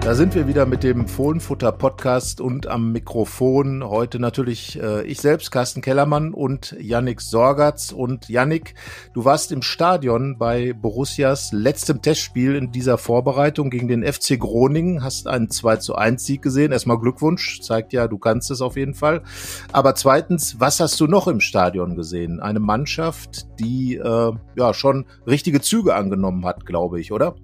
Da sind wir wieder mit dem Fohlenfutter Podcast und am Mikrofon heute natürlich äh, ich selbst, Carsten Kellermann und Yannick Sorgatz. Und Yannick, du warst im Stadion bei Borussias letztem Testspiel in dieser Vorbereitung gegen den FC Groningen, hast einen 2 zu 1 Sieg gesehen. Erstmal Glückwunsch, zeigt ja, du kannst es auf jeden Fall. Aber zweitens, was hast du noch im Stadion gesehen? Eine Mannschaft, die äh, ja schon richtige Züge angenommen hat, glaube ich, oder?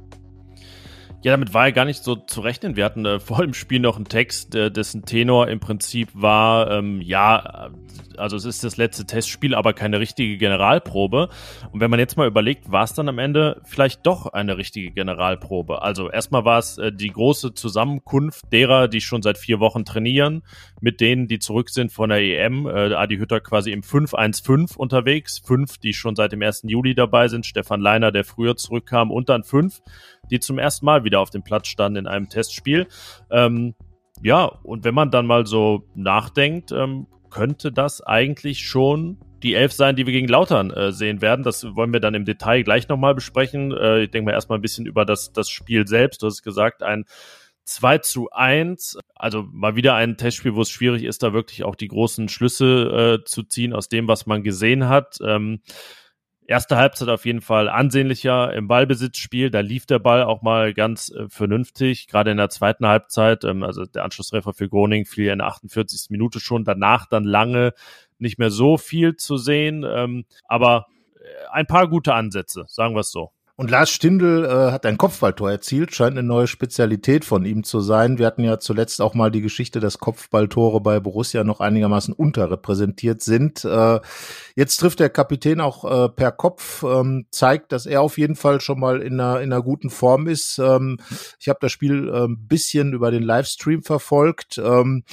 Ja, damit war ja gar nicht so zu rechnen. Wir hatten äh, vor dem Spiel noch einen Text, äh, dessen Tenor im Prinzip war, ähm, ja, also es ist das letzte Testspiel, aber keine richtige Generalprobe. Und wenn man jetzt mal überlegt, war es dann am Ende vielleicht doch eine richtige Generalprobe. Also erstmal war es äh, die große Zusammenkunft derer, die schon seit vier Wochen trainieren, mit denen, die zurück sind von der EM. Äh, Adi Hütter quasi im 5-1-5 unterwegs. Fünf, die schon seit dem 1. Juli dabei sind. Stefan Leiner, der früher zurückkam. Und dann fünf, die zum ersten Mal wieder auf dem Platz standen in einem Testspiel. Ähm, ja, und wenn man dann mal so nachdenkt, ähm, könnte das eigentlich schon die Elf sein, die wir gegen Lautern äh, sehen werden. Das wollen wir dann im Detail gleich nochmal besprechen. Äh, ich denke mal erstmal ein bisschen über das, das Spiel selbst. Du hast gesagt, ein 2 zu 1, also mal wieder ein Testspiel, wo es schwierig ist, da wirklich auch die großen Schlüsse äh, zu ziehen aus dem, was man gesehen hat. Ähm, Erste Halbzeit auf jeden Fall ansehnlicher im Ballbesitzspiel. Da lief der Ball auch mal ganz äh, vernünftig. Gerade in der zweiten Halbzeit, ähm, also der Anschlusstreffer für Groningen fiel in der 48. Minute schon. Danach dann lange nicht mehr so viel zu sehen. Ähm, aber äh, ein paar gute Ansätze, sagen wir es so. Und Lars Stindl äh, hat ein Kopfballtor erzielt, scheint eine neue Spezialität von ihm zu sein. Wir hatten ja zuletzt auch mal die Geschichte, dass Kopfballtore bei Borussia noch einigermaßen unterrepräsentiert sind. Äh, jetzt trifft der Kapitän auch äh, per Kopf, ähm, zeigt, dass er auf jeden Fall schon mal in einer, in einer guten Form ist. Ähm, ich habe das Spiel ein äh, bisschen über den Livestream verfolgt. Ähm,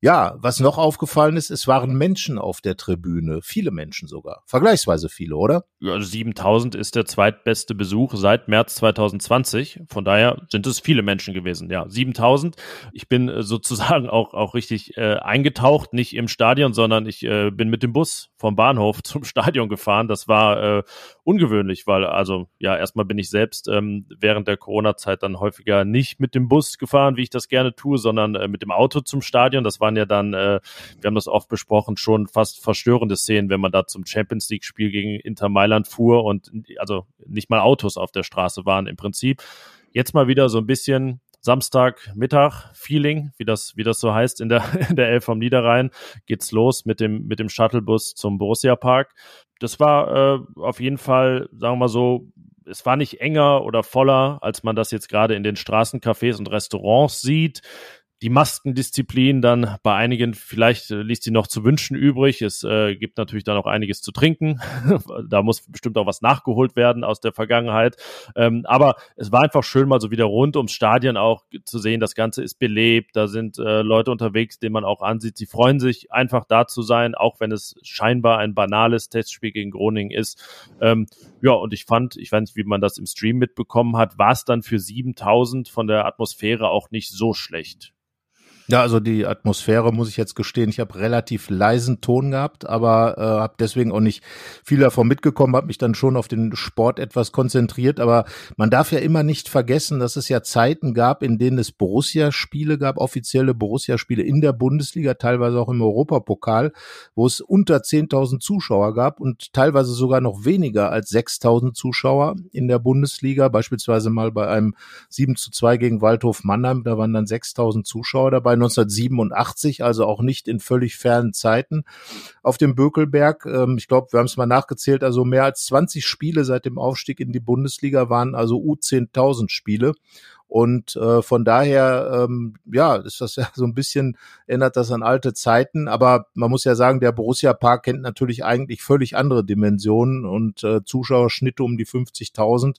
ja, was noch aufgefallen ist, es waren Menschen auf der Tribüne, viele Menschen sogar, vergleichsweise viele, oder? Also 7000 ist der zweitbeste Besuch seit März 2020, von daher sind es viele Menschen gewesen, ja, 7000. Ich bin äh, sozusagen auch, auch richtig äh, eingetaucht, nicht im Stadion, sondern ich äh, bin mit dem Bus vom Bahnhof zum Stadion gefahren. Das war äh, ungewöhnlich, weil also ja, erstmal bin ich selbst ähm, während der Corona-Zeit dann häufiger nicht mit dem Bus gefahren, wie ich das gerne tue, sondern äh, mit dem Auto zum Stadion. Das war waren ja dann, äh, wir haben das oft besprochen, schon fast verstörende Szenen, wenn man da zum Champions League-Spiel gegen Inter Mailand fuhr und also nicht mal Autos auf der Straße waren im Prinzip. Jetzt mal wieder so ein bisschen Samstagmittag Feeling, wie das, wie das so heißt in der, in der Elf vom Niederrhein, geht's los mit dem, mit dem Shuttlebus zum Borussia Park. Das war äh, auf jeden Fall, sagen wir mal so, es war nicht enger oder voller, als man das jetzt gerade in den Straßencafés und Restaurants sieht die Maskendisziplin dann bei einigen vielleicht äh, liest sie noch zu wünschen übrig. Es äh, gibt natürlich dann auch einiges zu trinken. da muss bestimmt auch was nachgeholt werden aus der Vergangenheit. Ähm, aber es war einfach schön, mal so wieder rund ums Stadion auch zu sehen. Das Ganze ist belebt. Da sind äh, Leute unterwegs, denen man auch ansieht. Sie freuen sich einfach da zu sein, auch wenn es scheinbar ein banales Testspiel gegen Groningen ist. Ähm, ja, und ich fand, ich weiß nicht, wie man das im Stream mitbekommen hat, war es dann für 7000 von der Atmosphäre auch nicht so schlecht. Ja, also die Atmosphäre muss ich jetzt gestehen, ich habe relativ leisen Ton gehabt, aber äh, habe deswegen auch nicht viel davon mitgekommen, habe mich dann schon auf den Sport etwas konzentriert, aber man darf ja immer nicht vergessen, dass es ja Zeiten gab, in denen es Borussia-Spiele gab, offizielle Borussia-Spiele in der Bundesliga, teilweise auch im Europapokal, wo es unter 10.000 Zuschauer gab und teilweise sogar noch weniger als 6.000 Zuschauer in der Bundesliga, beispielsweise mal bei einem 7 zu 2 gegen Waldhof Mannheim, da waren dann 6.000 Zuschauer dabei 1987, also auch nicht in völlig fernen Zeiten auf dem Bökelberg. Ähm, ich glaube, wir haben es mal nachgezählt, also mehr als 20 Spiele seit dem Aufstieg in die Bundesliga waren also U10.000 Spiele. Und äh, von daher, ähm, ja, ist das ja so ein bisschen, erinnert das an alte Zeiten. Aber man muss ja sagen, der Borussia Park kennt natürlich eigentlich völlig andere Dimensionen und äh, Zuschauerschnitte um die 50.000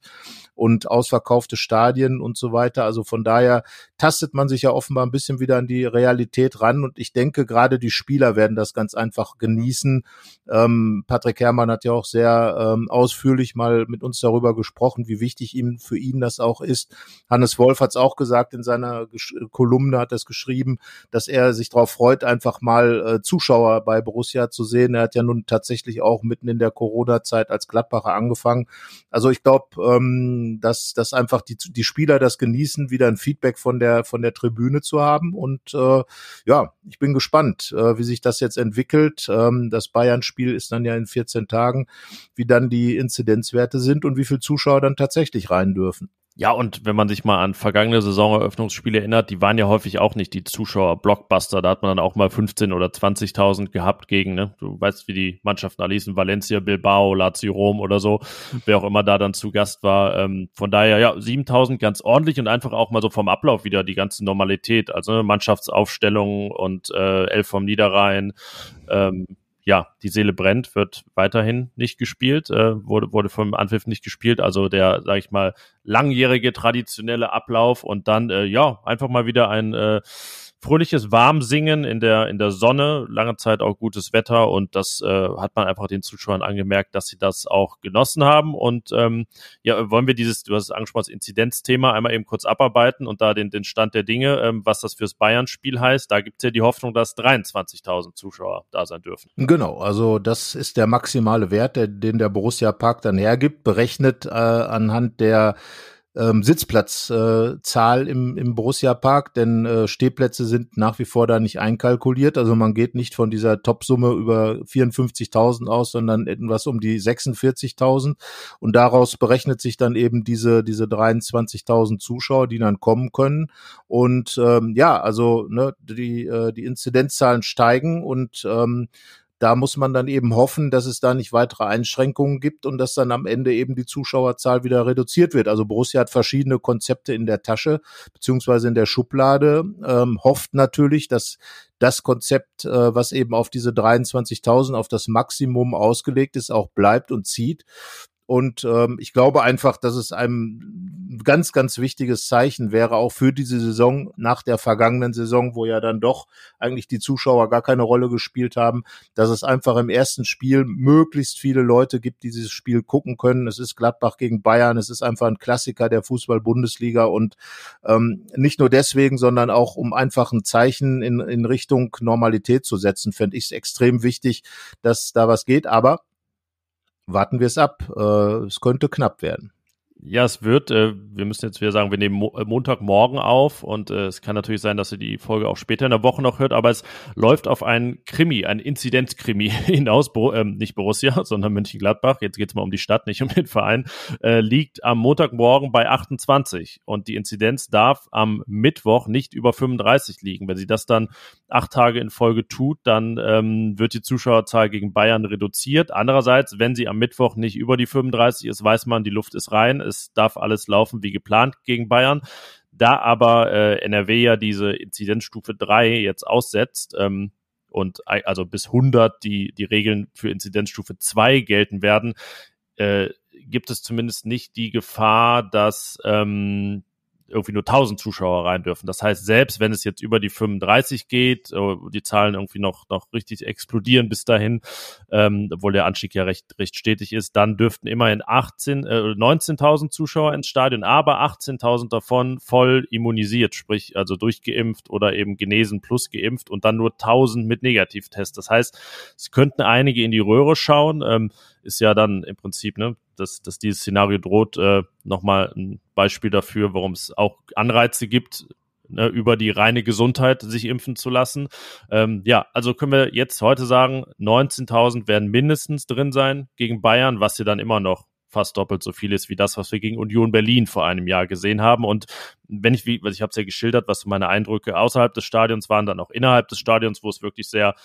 und ausverkaufte Stadien und so weiter. Also von daher, tastet man sich ja offenbar ein bisschen wieder an die Realität ran und ich denke, gerade die Spieler werden das ganz einfach genießen. Ähm, Patrick Herrmann hat ja auch sehr ähm, ausführlich mal mit uns darüber gesprochen, wie wichtig ihm für ihn das auch ist. Hannes Wolf hat es auch gesagt in seiner Gesch Kolumne, hat es geschrieben, dass er sich darauf freut, einfach mal äh, Zuschauer bei Borussia zu sehen. Er hat ja nun tatsächlich auch mitten in der Corona-Zeit als Gladbacher angefangen. Also ich glaube, ähm, dass, dass einfach die, die Spieler das genießen, wieder ein Feedback von der, von der Tribüne zu haben. Und äh, ja, ich bin gespannt, äh, wie sich das jetzt entwickelt. Ähm, das Bayern-Spiel ist dann ja in 14 Tagen, wie dann die Inzidenzwerte sind und wie viele Zuschauer dann tatsächlich rein dürfen. Ja, und wenn man sich mal an vergangene Saisoneröffnungsspiele erinnert, die waren ja häufig auch nicht die Zuschauer-Blockbuster. Da hat man dann auch mal 15 oder 20.000 gehabt gegen, ne? Du weißt, wie die Mannschaften da ließen, Valencia, Bilbao, Lazio Rom oder so, wer auch immer da dann zu Gast war. Ähm, von daher, ja, 7.000 ganz ordentlich und einfach auch mal so vom Ablauf wieder die ganze Normalität. Also ne, Mannschaftsaufstellung und äh, Elf vom Niederrhein, ähm, ja, die Seele brennt, wird weiterhin nicht gespielt, äh, wurde, wurde vom Anpfiff nicht gespielt. Also der, sag ich mal, langjährige traditionelle Ablauf und dann, äh, ja, einfach mal wieder ein äh, fröhliches Warmsingen in der, in der Sonne, lange Zeit auch gutes Wetter und das äh, hat man einfach den Zuschauern angemerkt, dass sie das auch genossen haben. Und ähm, ja, wollen wir dieses, du hast es angesprochen, das Inzidenzthema einmal eben kurz abarbeiten und da den, den Stand der Dinge, ähm, was das fürs Bayern-Spiel heißt. Da gibt's ja die Hoffnung, dass 23.000 Zuschauer da sein dürfen. Genau, also das ist der maximale Wert, der, den der Borussia Park dann hergibt, berechnet äh, anhand der ähm, Sitzplatzzahl äh, im, im Borussia Park, denn äh, Stehplätze sind nach wie vor da nicht einkalkuliert. Also man geht nicht von dieser Topsumme über 54.000 aus, sondern etwas um die 46.000 und daraus berechnet sich dann eben diese diese 23.000 Zuschauer, die dann kommen können. Und ähm, ja, also ne, die äh, die Inzidenzzahlen steigen und ähm, da muss man dann eben hoffen, dass es da nicht weitere Einschränkungen gibt und dass dann am Ende eben die Zuschauerzahl wieder reduziert wird. Also Borussia hat verschiedene Konzepte in der Tasche beziehungsweise in der Schublade, ähm, hofft natürlich, dass das Konzept, äh, was eben auf diese 23.000, auf das Maximum ausgelegt ist, auch bleibt und zieht. Und ähm, ich glaube einfach, dass es ein ganz, ganz wichtiges Zeichen wäre, auch für diese Saison nach der vergangenen Saison, wo ja dann doch eigentlich die Zuschauer gar keine Rolle gespielt haben, dass es einfach im ersten Spiel möglichst viele Leute gibt, die dieses Spiel gucken können. Es ist Gladbach gegen Bayern, es ist einfach ein Klassiker der Fußball-Bundesliga und ähm, nicht nur deswegen, sondern auch um einfach ein Zeichen in, in Richtung Normalität zu setzen, fände ich es extrem wichtig, dass da was geht. Aber warten wir es ab. Äh, es könnte knapp werden. Ja, es wird, äh, wir müssen jetzt wieder sagen, wir nehmen Mo äh, Montagmorgen auf und äh, es kann natürlich sein, dass ihr die Folge auch später in der Woche noch hört, aber es läuft auf einen Krimi, ein Inzidenzkrimi hinaus, Bo ähm, nicht Borussia, sondern Mönchengladbach, jetzt geht's mal um die Stadt, nicht um den Verein, äh, liegt am Montagmorgen bei 28 und die Inzidenz darf am Mittwoch nicht über 35 liegen. Wenn sie das dann acht Tage in Folge tut, dann ähm, wird die Zuschauerzahl gegen Bayern reduziert. Andererseits, wenn sie am Mittwoch nicht über die 35 ist, weiß man, die Luft ist rein es darf alles laufen wie geplant gegen Bayern. Da aber äh, NRW ja diese Inzidenzstufe 3 jetzt aussetzt, ähm, und also bis 100 die, die Regeln für Inzidenzstufe 2 gelten werden, äh, gibt es zumindest nicht die Gefahr, dass ähm, irgendwie nur 1000 Zuschauer rein dürfen. Das heißt, selbst wenn es jetzt über die 35 geht, äh, die Zahlen irgendwie noch, noch richtig explodieren bis dahin, ähm, obwohl der Anstieg ja recht, recht stetig ist, dann dürften immerhin 18, äh, 19.000 Zuschauer ins Stadion, aber 18.000 davon voll immunisiert, sprich also durchgeimpft oder eben genesen plus geimpft und dann nur 1000 mit Negativtest. Das heißt, es könnten einige in die Röhre schauen. Ähm, ist ja dann im Prinzip, ne, dass, dass dieses Szenario droht, äh, nochmal ein Beispiel dafür, warum es auch Anreize gibt, ne, über die reine Gesundheit sich impfen zu lassen. Ähm, ja, also können wir jetzt heute sagen, 19.000 werden mindestens drin sein gegen Bayern, was ja dann immer noch fast doppelt so viel ist wie das, was wir gegen Union Berlin vor einem Jahr gesehen haben. Und wenn ich, wie, ich habe es ja geschildert, was meine Eindrücke außerhalb des Stadions waren, dann auch innerhalb des Stadions, wo es wirklich sehr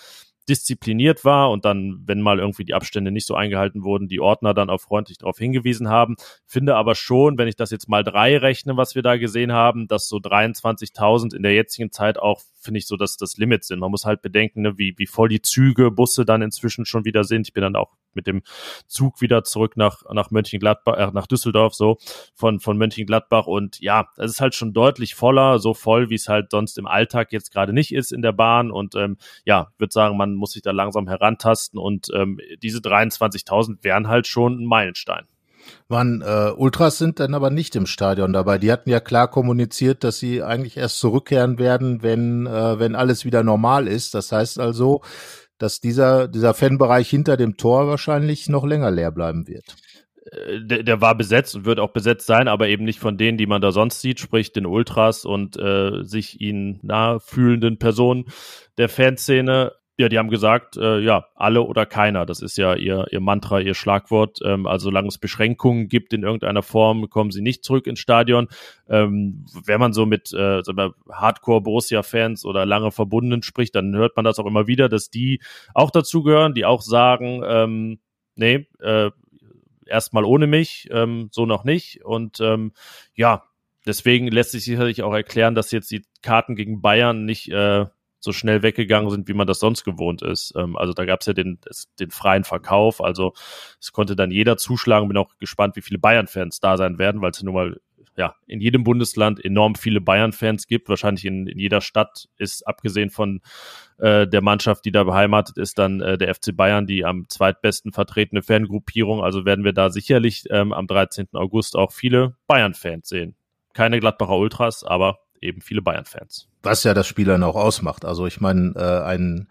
diszipliniert war und dann, wenn mal irgendwie die Abstände nicht so eingehalten wurden, die Ordner dann auch freundlich darauf hingewiesen haben. Finde aber schon, wenn ich das jetzt mal drei rechne, was wir da gesehen haben, dass so 23.000 in der jetzigen Zeit auch, finde ich, so dass das Limit sind. Man muss halt bedenken, ne, wie, wie voll die Züge, Busse dann inzwischen schon wieder sind. Ich bin dann auch mit dem Zug wieder zurück nach, nach Mönchengladbach, äh, nach Düsseldorf, so von, von Mönchengladbach. Und ja, es ist halt schon deutlich voller, so voll, wie es halt sonst im Alltag jetzt gerade nicht ist in der Bahn. Und ähm, ja, würde sagen, man muss sich da langsam herantasten. Und ähm, diese 23.000 wären halt schon ein Meilenstein. Waren äh, Ultras sind dann aber nicht im Stadion dabei. Die hatten ja klar kommuniziert, dass sie eigentlich erst zurückkehren werden, wenn äh, wenn alles wieder normal ist. Das heißt also, dass dieser dieser Fanbereich hinter dem Tor wahrscheinlich noch länger leer bleiben wird. Äh, der, der war besetzt und wird auch besetzt sein, aber eben nicht von denen, die man da sonst sieht, sprich den Ultras und äh, sich ihnen nahe fühlenden Personen der Fanszene. Ja, die haben gesagt, äh, ja, alle oder keiner. Das ist ja ihr, ihr Mantra, ihr Schlagwort. Ähm, also solange es Beschränkungen gibt in irgendeiner Form, kommen sie nicht zurück ins Stadion. Ähm, wenn man so mit äh, Hardcore-Borussia-Fans oder lange Verbundenen spricht, dann hört man das auch immer wieder, dass die auch dazugehören, die auch sagen, ähm, nee, äh, erstmal ohne mich, ähm, so noch nicht. Und ähm, ja, deswegen lässt sich sicherlich auch erklären, dass jetzt die Karten gegen Bayern nicht äh, so schnell weggegangen sind, wie man das sonst gewohnt ist. Ähm, also da gab es ja den, den freien Verkauf, also es konnte dann jeder zuschlagen. Bin auch gespannt, wie viele Bayern-Fans da sein werden, weil es nun mal ja, in jedem Bundesland enorm viele Bayern-Fans gibt. Wahrscheinlich in, in jeder Stadt ist, abgesehen von äh, der Mannschaft, die da beheimatet ist, dann äh, der FC Bayern die am zweitbesten vertretene Fangruppierung. Also werden wir da sicherlich ähm, am 13. August auch viele Bayern-Fans sehen. Keine Gladbacher Ultras, aber eben viele Bayern-Fans. Was ja das Spiel dann auch ausmacht. Also ich meine, äh, ein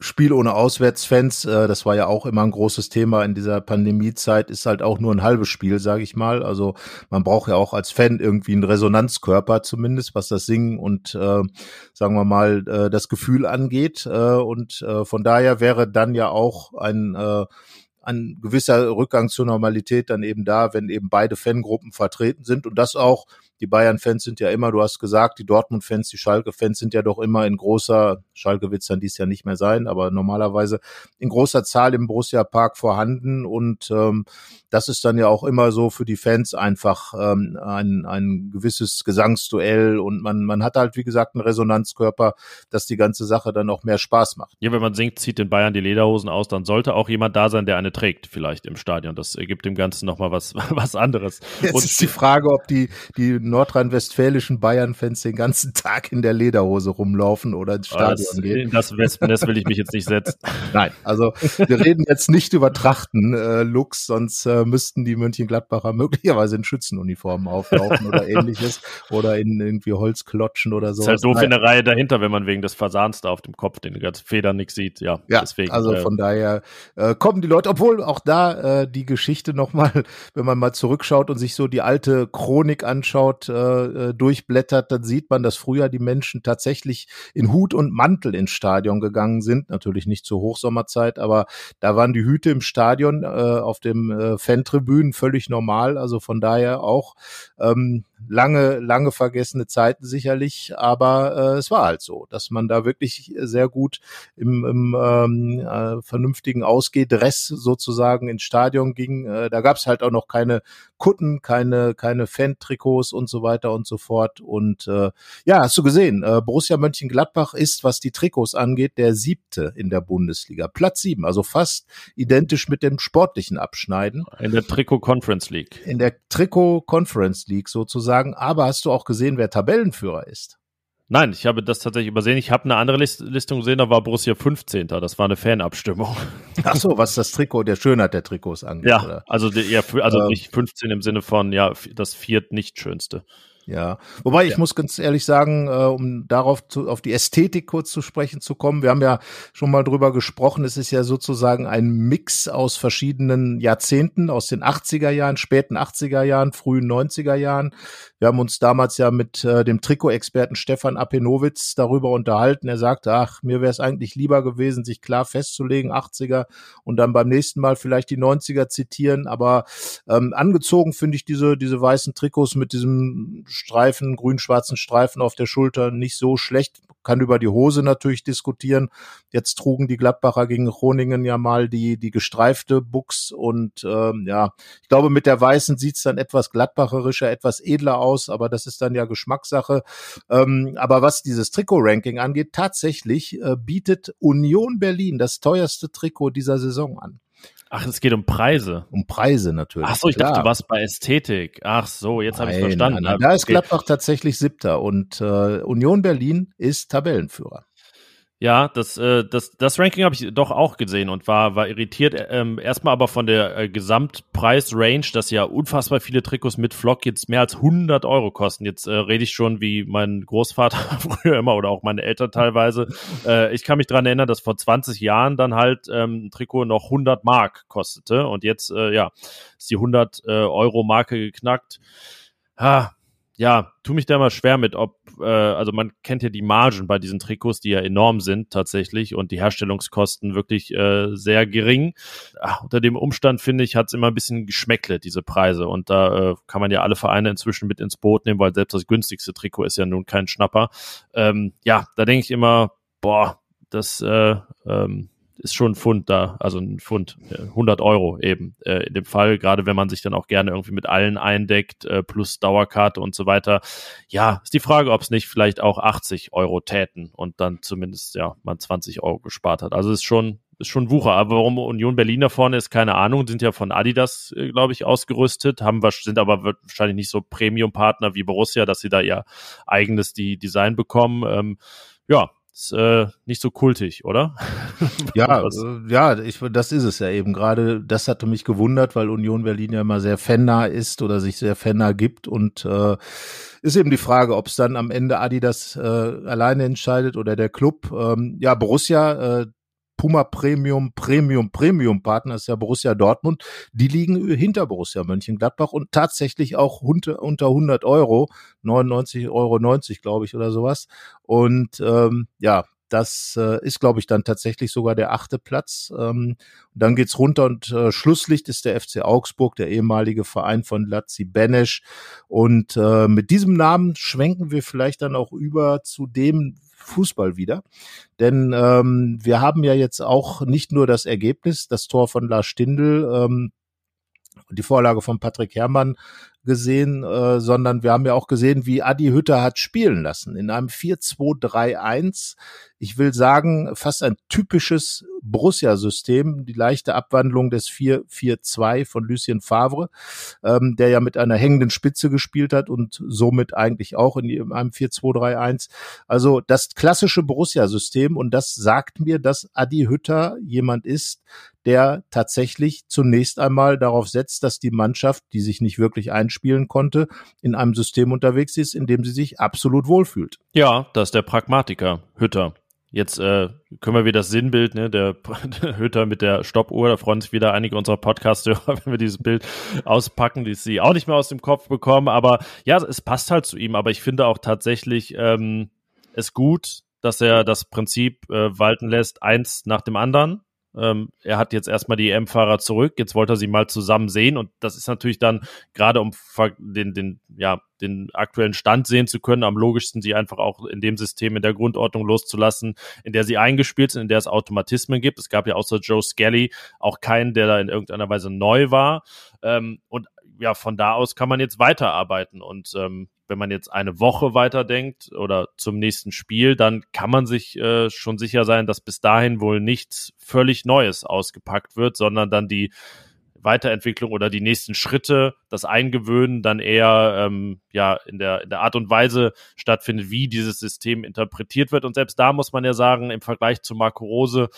Spiel ohne Auswärtsfans, äh, das war ja auch immer ein großes Thema in dieser Pandemiezeit, ist halt auch nur ein halbes Spiel, sage ich mal. Also man braucht ja auch als Fan irgendwie einen Resonanzkörper zumindest, was das Singen und äh, sagen wir mal äh, das Gefühl angeht. Äh, und äh, von daher wäre dann ja auch ein äh, ein gewisser Rückgang zur Normalität dann eben da, wenn eben beide Fangruppen vertreten sind und das auch die Bayern-Fans sind ja immer, du hast gesagt, die Dortmund-Fans, die Schalke-Fans sind ja doch immer in großer, Schalke wird es dann dies Jahr nicht mehr sein, aber normalerweise in großer Zahl im Borussia-Park vorhanden und ähm, das ist dann ja auch immer so für die Fans einfach ähm, ein, ein gewisses Gesangsduell und man, man hat halt, wie gesagt, einen Resonanzkörper, dass die ganze Sache dann auch mehr Spaß macht. Ja, wenn man singt, zieht den Bayern die Lederhosen aus, dann sollte auch jemand da sein, der eine trägt, vielleicht im Stadion. Das gibt dem Ganzen nochmal was, was anderes. Jetzt und ist die Frage, ob die, die nordrhein-westfälischen Bayern-Fans den ganzen Tag in der Lederhose rumlaufen oder ins Stadion das, gehen. Das Wespennest will ich mich jetzt nicht setzen. Nein, also wir reden jetzt nicht über Trachten, äh, Lux, sonst äh, müssten die Mönchengladbacher möglicherweise in Schützenuniformen auflaufen oder ähnliches oder in irgendwie Holzklotschen oder so. Ist halt doof in der Reihe dahinter, wenn man wegen des Fasans da auf dem Kopf den ganzen Federn nichts sieht. Ja, ja deswegen. Also äh, von daher äh, kommen die Leute, obwohl auch da äh, die Geschichte nochmal, wenn man mal zurückschaut und sich so die alte Chronik anschaut, äh, äh, durchblättert, dann sieht man, dass früher die Menschen tatsächlich in Hut und Mantel ins Stadion gegangen sind. Natürlich nicht zur Hochsommerzeit, aber da waren die Hüte im Stadion äh, auf dem äh, Fantribünen völlig normal. Also von daher auch ähm, lange, lange vergessene Zeiten sicherlich, aber äh, es war halt so, dass man da wirklich sehr gut im, im ähm, äh, vernünftigen Ausgehdress sozusagen ins Stadion ging. Äh, da gab es halt auch noch keine Kutten, keine, keine Fan-Trikots und so weiter und so fort. Und äh, ja, hast du gesehen, äh, Borussia Mönchengladbach ist, was die Trikots angeht, der siebte in der Bundesliga. Platz sieben, also fast identisch mit dem sportlichen Abschneiden. In der Trikot Conference League. In der Trikot Conference League sozusagen. Aber hast du auch gesehen, wer Tabellenführer ist? Nein, ich habe das tatsächlich übersehen. Ich habe eine andere List Listung gesehen, da war Borussia 15. Das war eine Fanabstimmung. Ach so, was das Trikot, der Schönheit der Trikots angeht. Ja, oder? also, die, ja, also ähm, nicht 15 im Sinne von, ja, das viert nicht schönste. Ja, wobei ich ja. muss ganz ehrlich sagen, äh, um darauf zu, auf die Ästhetik kurz zu sprechen zu kommen, wir haben ja schon mal drüber gesprochen, es ist ja sozusagen ein Mix aus verschiedenen Jahrzehnten, aus den 80er Jahren, späten 80er Jahren, frühen 90er Jahren. Wir haben uns damals ja mit äh, dem Trikot-Experten Stefan Apenowitz darüber unterhalten. Er sagte, ach, mir wäre es eigentlich lieber gewesen, sich klar festzulegen, 80er und dann beim nächsten Mal vielleicht die 90er zitieren. Aber ähm, angezogen finde ich diese, diese weißen Trikots mit diesem Streifen, grün-schwarzen Streifen auf der Schulter nicht so schlecht kann über die Hose natürlich diskutieren. Jetzt trugen die Gladbacher gegen Groningen ja mal die, die gestreifte Buchs und ähm, ja, ich glaube, mit der weißen sieht's dann etwas gladbacherischer, etwas edler aus, aber das ist dann ja Geschmackssache. Ähm, aber was dieses Trikot-Ranking angeht, tatsächlich äh, bietet Union Berlin das teuerste Trikot dieser Saison an. Ach, es geht um Preise. Um Preise natürlich. Ach so, ich Klar. dachte, du warst bei Ästhetik. Ach so, jetzt habe ich verstanden. Nein, nein, da ist Gladbach tatsächlich Siebter und äh, Union Berlin ist Tabellenführer. Ja, das, äh, das, das Ranking habe ich doch auch gesehen und war, war irritiert. Ähm, erstmal aber von der äh, Gesamtpreis-Range, dass ja unfassbar viele Trikots mit Flock jetzt mehr als 100 Euro kosten. Jetzt äh, rede ich schon wie mein Großvater früher immer oder auch meine Eltern teilweise. Äh, ich kann mich dran erinnern, dass vor 20 Jahren dann halt ähm, ein Trikot noch 100 Mark kostete und jetzt, äh, ja, ist die 100 äh, Euro Marke geknackt. Ha, ja, tu mich da mal schwer mit, ob, äh, also man kennt ja die Margen bei diesen Trikots, die ja enorm sind tatsächlich und die Herstellungskosten wirklich äh, sehr gering. Ach, unter dem Umstand finde ich, hat es immer ein bisschen geschmäckle, diese Preise. Und da äh, kann man ja alle Vereine inzwischen mit ins Boot nehmen, weil selbst das günstigste Trikot ist ja nun kein Schnapper. Ähm, ja, da denke ich immer, boah, das äh, ähm, ist schon ein Pfund da, also ein Pfund, 100 Euro eben äh, in dem Fall, gerade wenn man sich dann auch gerne irgendwie mit allen eindeckt, äh, plus Dauerkarte und so weiter. Ja, ist die Frage, ob es nicht vielleicht auch 80 Euro täten und dann zumindest ja man 20 Euro gespart hat. Also ist schon ist schon Wucher. Aber warum Union Berlin da vorne ist, keine Ahnung. Sind ja von Adidas, äh, glaube ich, ausgerüstet, haben sind aber wahrscheinlich nicht so Premium-Partner wie Borussia, dass sie da ihr eigenes die Design bekommen. Ähm, ja, ist äh, nicht so kultig, oder? ja, äh, ja, ich, das ist es ja eben. Gerade das hatte mich gewundert, weil Union Berlin ja immer sehr fannah ist oder sich sehr fannah gibt und äh, ist eben die Frage, ob es dann am Ende Adidas äh, alleine entscheidet oder der Club. Ähm, ja, Borussia, äh, Puma Premium, Premium, Premium Partner ist ja Borussia Dortmund. Die liegen hinter Borussia Mönchengladbach und tatsächlich auch unter, unter 100 Euro, 99,90 Euro, glaube ich, oder sowas. Und ähm, ja, das äh, ist, glaube ich, dann tatsächlich sogar der achte Platz. Ähm, dann geht's runter und äh, Schlusslicht ist der FC Augsburg, der ehemalige Verein von Lazzi Benesch. Und äh, mit diesem Namen schwenken wir vielleicht dann auch über zu dem Fußball wieder. Denn ähm, wir haben ja jetzt auch nicht nur das Ergebnis, das Tor von Lars Stindl, ähm, die Vorlage von Patrick Herrmann gesehen, äh, sondern wir haben ja auch gesehen, wie Adi Hütter hat spielen lassen in einem 4-2-3-1. Ich will sagen, fast ein typisches Borussia-System, die leichte Abwandlung des 4-4-2 von Lucien Favre, ähm, der ja mit einer hängenden Spitze gespielt hat und somit eigentlich auch in einem 4-2-3-1. Also das klassische Borussia-System und das sagt mir, dass Adi Hütter jemand ist, der tatsächlich zunächst einmal darauf setzt, dass die Mannschaft, die sich nicht wirklich einspielen konnte, in einem System unterwegs ist, in dem sie sich absolut wohlfühlt. Ja, das ist der Pragmatiker, Hütter. Jetzt äh, können wir wieder das Sinnbild, ne, der, der Hütter mit der Stoppuhr, da freuen sich wieder einige unserer Podcast-Hörer, wenn wir dieses Bild auspacken, die sie auch nicht mehr aus dem Kopf bekommen. Aber ja, es passt halt zu ihm. Aber ich finde auch tatsächlich ähm, es gut, dass er das Prinzip äh, walten lässt, eins nach dem anderen. Ähm, er hat jetzt erstmal die EM-Fahrer zurück, jetzt wollte er sie mal zusammen sehen und das ist natürlich dann gerade um den, den, ja, den aktuellen Stand sehen zu können, am logischsten, sie einfach auch in dem System, in der Grundordnung loszulassen, in der sie eingespielt sind, in der es Automatismen gibt. Es gab ja außer Joe Skelly auch keinen, der da in irgendeiner Weise neu war. Ähm, und ja, von da aus kann man jetzt weiterarbeiten und ähm, wenn man jetzt eine Woche weiterdenkt oder zum nächsten Spiel, dann kann man sich äh, schon sicher sein, dass bis dahin wohl nichts völlig Neues ausgepackt wird, sondern dann die Weiterentwicklung oder die nächsten Schritte, das Eingewöhnen dann eher ähm, ja in der, in der Art und Weise stattfindet, wie dieses System interpretiert wird. Und selbst da muss man ja sagen, im Vergleich zu Marco Rose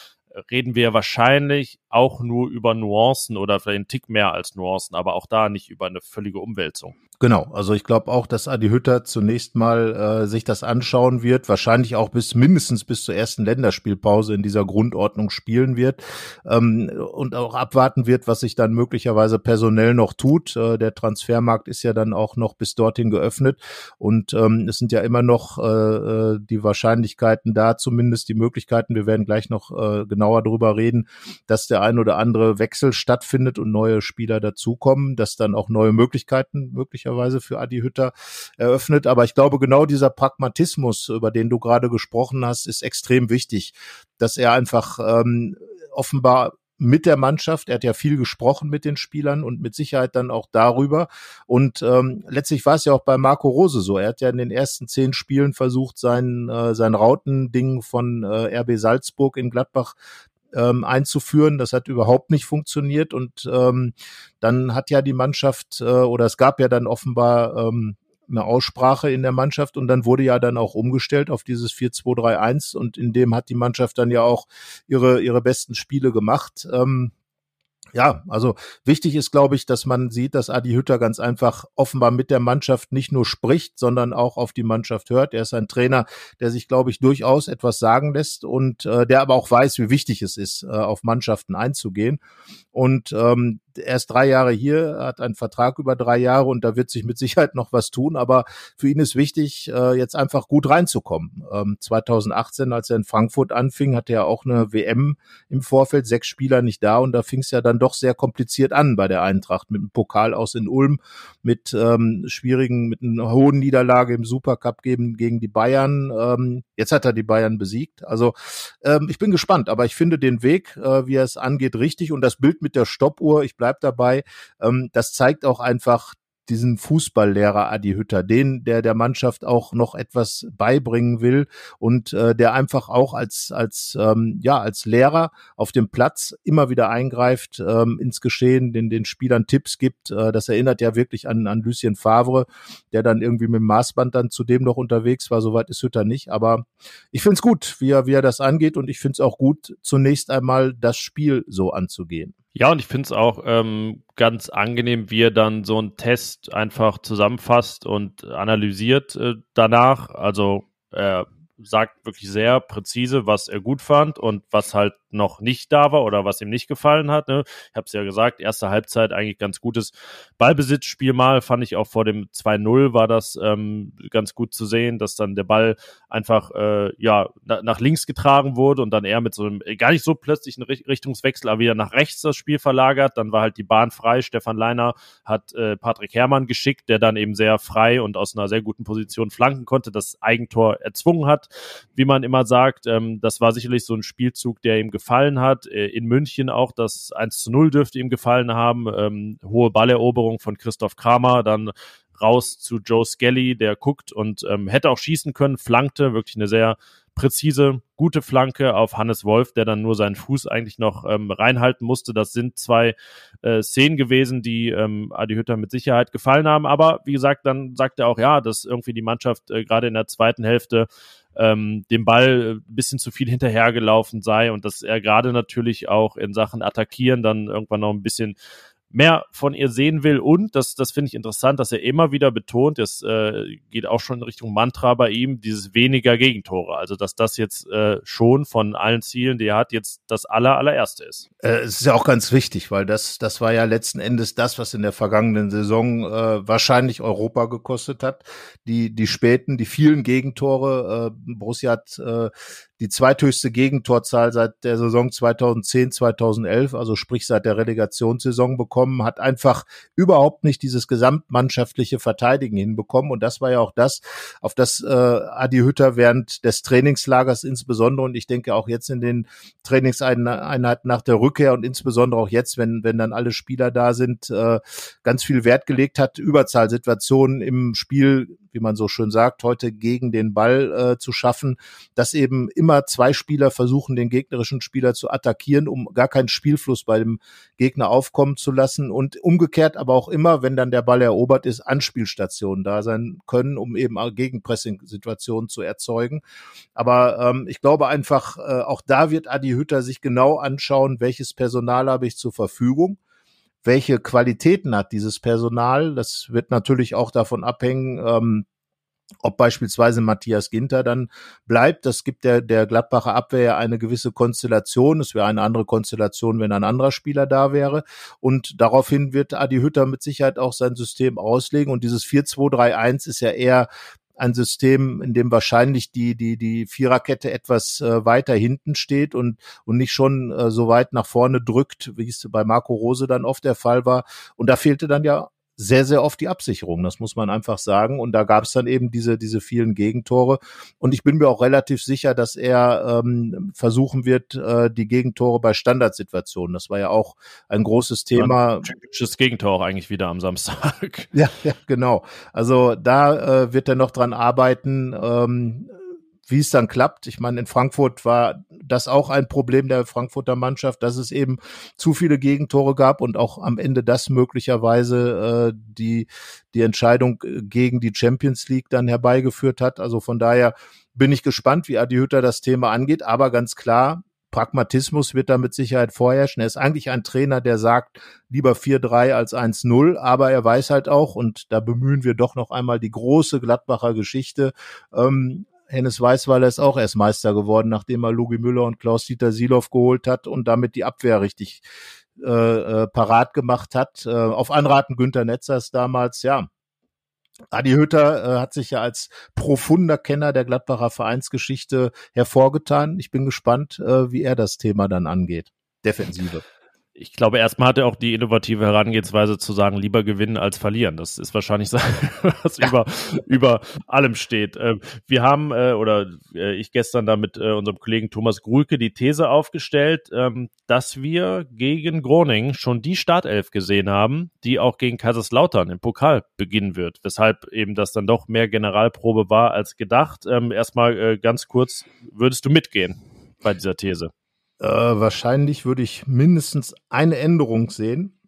reden wir wahrscheinlich auch nur über Nuancen oder vielleicht einen Tick mehr als Nuancen, aber auch da nicht über eine völlige Umwälzung. Genau, also ich glaube auch, dass Adi Hütter zunächst mal äh, sich das anschauen wird, wahrscheinlich auch bis mindestens bis zur ersten Länderspielpause in dieser Grundordnung spielen wird ähm, und auch abwarten wird, was sich dann möglicherweise personell noch tut. Äh, der Transfermarkt ist ja dann auch noch bis dorthin geöffnet und ähm, es sind ja immer noch äh, äh die Wahrscheinlichkeiten da, zumindest die Möglichkeiten. Wir werden gleich noch äh, genauer darüber reden, dass der ein oder andere Wechsel stattfindet und neue Spieler dazukommen, dass dann auch neue Möglichkeiten möglicherweise möglicherweise für Adi Hütter eröffnet. Aber ich glaube, genau dieser Pragmatismus, über den du gerade gesprochen hast, ist extrem wichtig, dass er einfach ähm, offenbar mit der Mannschaft. Er hat ja viel gesprochen mit den Spielern und mit Sicherheit dann auch darüber. Und ähm, letztlich war es ja auch bei Marco Rose so. Er hat ja in den ersten zehn Spielen versucht, sein, äh, sein Rautending von äh, RB Salzburg in Gladbach ähm, einzuführen. Das hat überhaupt nicht funktioniert und ähm, dann hat ja die Mannschaft äh, oder es gab ja dann offenbar ähm, eine Aussprache in der Mannschaft und dann wurde ja dann auch umgestellt auf dieses 4-2-3-1 und in dem hat die Mannschaft dann ja auch ihre, ihre besten Spiele gemacht. Ähm, ja, also wichtig ist, glaube ich, dass man sieht, dass Adi Hütter ganz einfach offenbar mit der Mannschaft nicht nur spricht, sondern auch auf die Mannschaft hört. Er ist ein Trainer, der sich, glaube ich, durchaus etwas sagen lässt und äh, der aber auch weiß, wie wichtig es ist, äh, auf Mannschaften einzugehen. Und ähm, er ist drei Jahre hier, hat einen Vertrag über drei Jahre und da wird sich mit Sicherheit noch was tun. Aber für ihn ist wichtig, äh, jetzt einfach gut reinzukommen. Ähm, 2018, als er in Frankfurt anfing, hatte er auch eine WM im Vorfeld, sechs Spieler nicht da und da fing es ja dann doch sehr kompliziert an bei der Eintracht mit dem Pokal aus in Ulm, mit ähm, schwierigen, mit einer hohen Niederlage im Supercup gegen, gegen die Bayern. Ähm, jetzt hat er die Bayern besiegt. Also ähm, ich bin gespannt, aber ich finde den Weg, äh, wie er es angeht, richtig und das Bild mit der Stoppuhr, ich bleib dabei, ähm, das zeigt auch einfach diesen Fußballlehrer Adi Hütter, den, der der Mannschaft auch noch etwas beibringen will und äh, der einfach auch als als ähm, ja als Lehrer auf dem Platz immer wieder eingreift ähm, ins Geschehen, den den Spielern Tipps gibt. Äh, das erinnert ja wirklich an an Lucien Favre, der dann irgendwie mit dem Maßband dann zudem noch unterwegs war. Soweit ist Hütter nicht, aber ich finde es gut, wie er wie er das angeht und ich finde es auch gut, zunächst einmal das Spiel so anzugehen. Ja, und ich finde es auch ähm, ganz angenehm, wie er dann so einen Test einfach zusammenfasst und analysiert äh, danach. Also er sagt wirklich sehr präzise, was er gut fand und was halt noch nicht da war oder was ihm nicht gefallen hat. Ne? Ich habe es ja gesagt, erste Halbzeit eigentlich ganz gutes Ballbesitzspiel mal, fand ich auch vor dem 2-0 war das ähm, ganz gut zu sehen, dass dann der Ball einfach äh, ja na, nach links getragen wurde und dann eher mit so einem gar nicht so plötzlichen Richtungswechsel, aber wieder nach rechts das Spiel verlagert. Dann war halt die Bahn frei. Stefan Leiner hat äh, Patrick Herrmann geschickt, der dann eben sehr frei und aus einer sehr guten Position flanken konnte, das Eigentor erzwungen hat, wie man immer sagt. Ähm, das war sicherlich so ein Spielzug, der ihm gefallen hat. Äh, in München auch das 1 zu 0 dürfte ihm gefallen haben. Ähm, hohe Balleroberung von Christoph Kramer, dann raus zu Joe Skelly, der guckt und ähm, hätte auch schießen können, flankte, wirklich eine sehr präzise, gute Flanke auf Hannes Wolf, der dann nur seinen Fuß eigentlich noch ähm, reinhalten musste. Das sind zwei äh, Szenen gewesen, die ähm, Adi Hütter mit Sicherheit gefallen haben. Aber wie gesagt, dann sagt er auch, ja, dass irgendwie die Mannschaft äh, gerade in der zweiten Hälfte ähm, dem Ball ein bisschen zu viel hinterhergelaufen sei und dass er gerade natürlich auch in Sachen Attackieren dann irgendwann noch ein bisschen mehr von ihr sehen will. Und das, das finde ich interessant, dass er immer wieder betont, das äh, geht auch schon in Richtung Mantra bei ihm, dieses weniger Gegentore. Also dass das jetzt äh, schon von allen Zielen, die er hat, jetzt das aller, allererste ist. Äh, es ist ja auch ganz wichtig, weil das, das war ja letzten Endes das, was in der vergangenen Saison äh, wahrscheinlich Europa gekostet hat. Die, die späten, die vielen Gegentore. Äh, Borussia hat äh, die zweithöchste Gegentorzahl seit der Saison 2010, 2011, also sprich seit der Relegationssaison bekommen, hat einfach überhaupt nicht dieses gesamtmannschaftliche Verteidigen hinbekommen. Und das war ja auch das, auf das äh, Adi Hütter während des Trainingslagers insbesondere und ich denke auch jetzt in den Trainingseinheiten nach der Rückkehr und insbesondere auch jetzt, wenn, wenn dann alle Spieler da sind, äh, ganz viel Wert gelegt hat, Überzahlsituationen im Spiel wie man so schön sagt, heute gegen den Ball äh, zu schaffen, dass eben immer zwei Spieler versuchen, den gegnerischen Spieler zu attackieren, um gar keinen Spielfluss bei dem Gegner aufkommen zu lassen und umgekehrt aber auch immer, wenn dann der Ball erobert ist, Anspielstationen da sein können, um eben Gegenpressing-Situationen zu erzeugen. Aber ähm, ich glaube einfach, äh, auch da wird Adi Hütter sich genau anschauen, welches Personal habe ich zur Verfügung welche Qualitäten hat dieses Personal. Das wird natürlich auch davon abhängen, ähm, ob beispielsweise Matthias Ginter dann bleibt. Das gibt der, der Gladbacher Abwehr ja eine gewisse Konstellation. Es wäre eine andere Konstellation, wenn ein anderer Spieler da wäre. Und daraufhin wird Adi Hütter mit Sicherheit auch sein System auslegen. Und dieses 4-2-3-1 ist ja eher ein System, in dem wahrscheinlich die, die, die Viererkette etwas äh, weiter hinten steht und, und nicht schon äh, so weit nach vorne drückt, wie es bei Marco Rose dann oft der Fall war. Und da fehlte dann ja sehr, sehr oft die Absicherung, das muss man einfach sagen. Und da gab es dann eben diese, diese vielen Gegentore. Und ich bin mir auch relativ sicher, dass er ähm, versuchen wird, äh, die Gegentore bei Standardsituationen. Das war ja auch ein großes Thema. Typisches Gegentor auch eigentlich wieder am Samstag. Ja, ja, genau. Also da äh, wird er noch dran arbeiten. Ähm, wie es dann klappt. Ich meine, in Frankfurt war das auch ein Problem der Frankfurter Mannschaft, dass es eben zu viele Gegentore gab und auch am Ende das möglicherweise äh, die, die Entscheidung gegen die Champions League dann herbeigeführt hat. Also von daher bin ich gespannt, wie Adi Hütter das Thema angeht. Aber ganz klar, Pragmatismus wird da mit Sicherheit vorherrschen. Er ist eigentlich ein Trainer, der sagt, lieber 4-3 als 1-0, aber er weiß halt auch, und da bemühen wir doch noch einmal die große Gladbacher Geschichte, ähm, Hennes Weißweiler ist auch erst Meister geworden, nachdem er Lugi Müller und Klaus-Dieter Siloff geholt hat und damit die Abwehr richtig äh, äh, parat gemacht hat. Äh, auf Anraten Günter Netzers damals, ja. Adi Hütter äh, hat sich ja als profunder Kenner der Gladbacher Vereinsgeschichte hervorgetan. Ich bin gespannt, äh, wie er das Thema dann angeht. Defensive ich glaube, erstmal hat er auch die innovative Herangehensweise zu sagen, lieber gewinnen als verlieren. Das ist wahrscheinlich was ja. über, über allem steht. Ähm, wir haben, äh, oder äh, ich gestern da mit äh, unserem Kollegen Thomas Grulke die These aufgestellt, ähm, dass wir gegen Groningen schon die Startelf gesehen haben, die auch gegen Kaiserslautern im Pokal beginnen wird. Weshalb eben das dann doch mehr Generalprobe war als gedacht. Ähm, erstmal ganz kurz, würdest du mitgehen bei dieser These? Äh, wahrscheinlich würde ich mindestens eine Änderung sehen.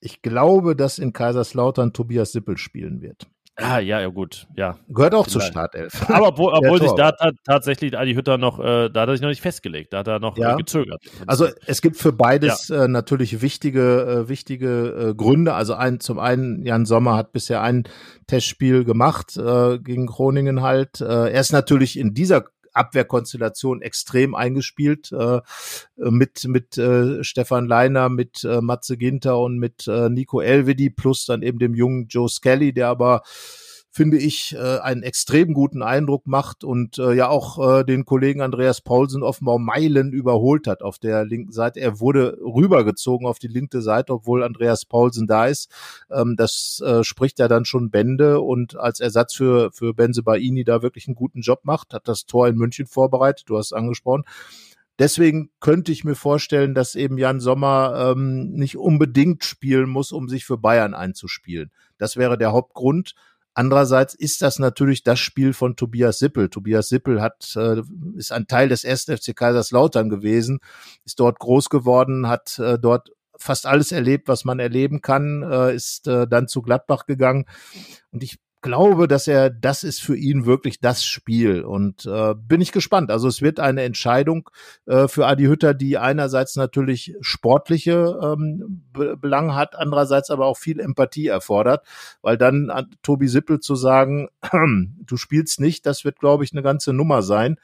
Ich glaube, dass in Kaiserslautern Tobias Sippel spielen wird. Ah, ja, ja, gut, ja. Gehört auch zur Startelf. Aber obwohl, obwohl sich da tatsächlich Adi Hütter noch, äh, da hat er sich noch nicht festgelegt, da hat er noch ja. äh, gezögert. Also es gibt für beides ja. äh, natürlich wichtige, äh, wichtige äh, Gründe. Also ein, zum einen, Jan Sommer hat bisher ein Testspiel gemacht äh, gegen Groningen halt. Äh, er ist natürlich in dieser Abwehrkonstellation extrem eingespielt äh, mit mit äh, Stefan Leiner, mit äh, Matze Ginter und mit äh, Nico Elvedi plus dann eben dem jungen Joe Skelly, der aber finde ich, äh, einen extrem guten Eindruck macht und äh, ja auch äh, den Kollegen Andreas Paulsen offenbar Meilen überholt hat auf der linken Seite. Er wurde rübergezogen auf die linke Seite, obwohl Andreas Paulsen da ist. Ähm, das äh, spricht ja dann schon Bände und als Ersatz für, für Benze Baini da wirklich einen guten Job macht, hat das Tor in München vorbereitet, du hast es angesprochen. Deswegen könnte ich mir vorstellen, dass eben Jan Sommer ähm, nicht unbedingt spielen muss, um sich für Bayern einzuspielen. Das wäre der Hauptgrund. Andererseits ist das natürlich das Spiel von Tobias Sippel. Tobias Sippel hat, äh, ist ein Teil des 1. FC Kaiserslautern gewesen, ist dort groß geworden, hat äh, dort fast alles erlebt, was man erleben kann, äh, ist äh, dann zu Gladbach gegangen. Und ich glaube, dass er, das ist für ihn wirklich das Spiel und äh, bin ich gespannt. Also es wird eine Entscheidung äh, für Adi Hütter, die einerseits natürlich sportliche ähm, Belange hat, andererseits aber auch viel Empathie erfordert, weil dann an Tobi Sippel zu sagen, du spielst nicht, das wird, glaube ich, eine ganze Nummer sein.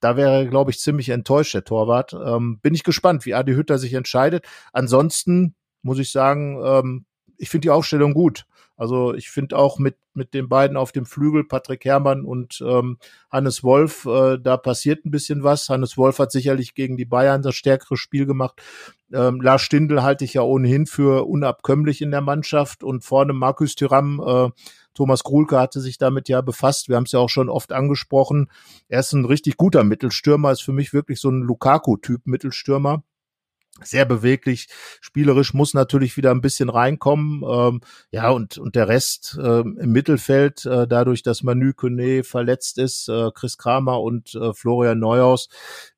Da wäre, glaube ich, ziemlich enttäuscht, der Torwart. Ähm, bin ich gespannt, wie Adi Hütter sich entscheidet. Ansonsten muss ich sagen, ähm, ich finde die Aufstellung gut. Also ich finde auch mit, mit den beiden auf dem Flügel, Patrick Herrmann und ähm, Hannes Wolf, äh, da passiert ein bisschen was. Hannes Wolf hat sicherlich gegen die Bayern das stärkere Spiel gemacht. Ähm, Lars Stindl halte ich ja ohnehin für unabkömmlich in der Mannschaft und vorne Markus Thüram, äh, Thomas Krulke hatte sich damit ja befasst. Wir haben es ja auch schon oft angesprochen. Er ist ein richtig guter Mittelstürmer, ist für mich wirklich so ein Lukaku-Typ Mittelstürmer sehr beweglich, spielerisch muss natürlich wieder ein bisschen reinkommen. Ähm, ja, und, und der Rest äh, im Mittelfeld, äh, dadurch, dass Manu Kone verletzt ist, äh, Chris Kramer und äh, Florian Neuhaus,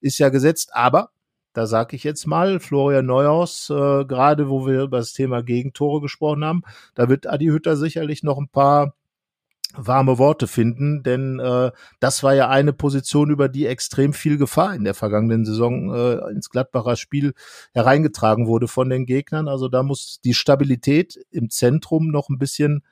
ist ja gesetzt. Aber da sage ich jetzt mal, Florian Neuhaus, äh, gerade wo wir über das Thema Gegentore gesprochen haben, da wird Adi Hütter sicherlich noch ein paar warme Worte finden, denn äh, das war ja eine Position, über die extrem viel Gefahr in der vergangenen Saison äh, ins Gladbacher Spiel hereingetragen wurde von den Gegnern. Also da muss die Stabilität im Zentrum noch ein bisschen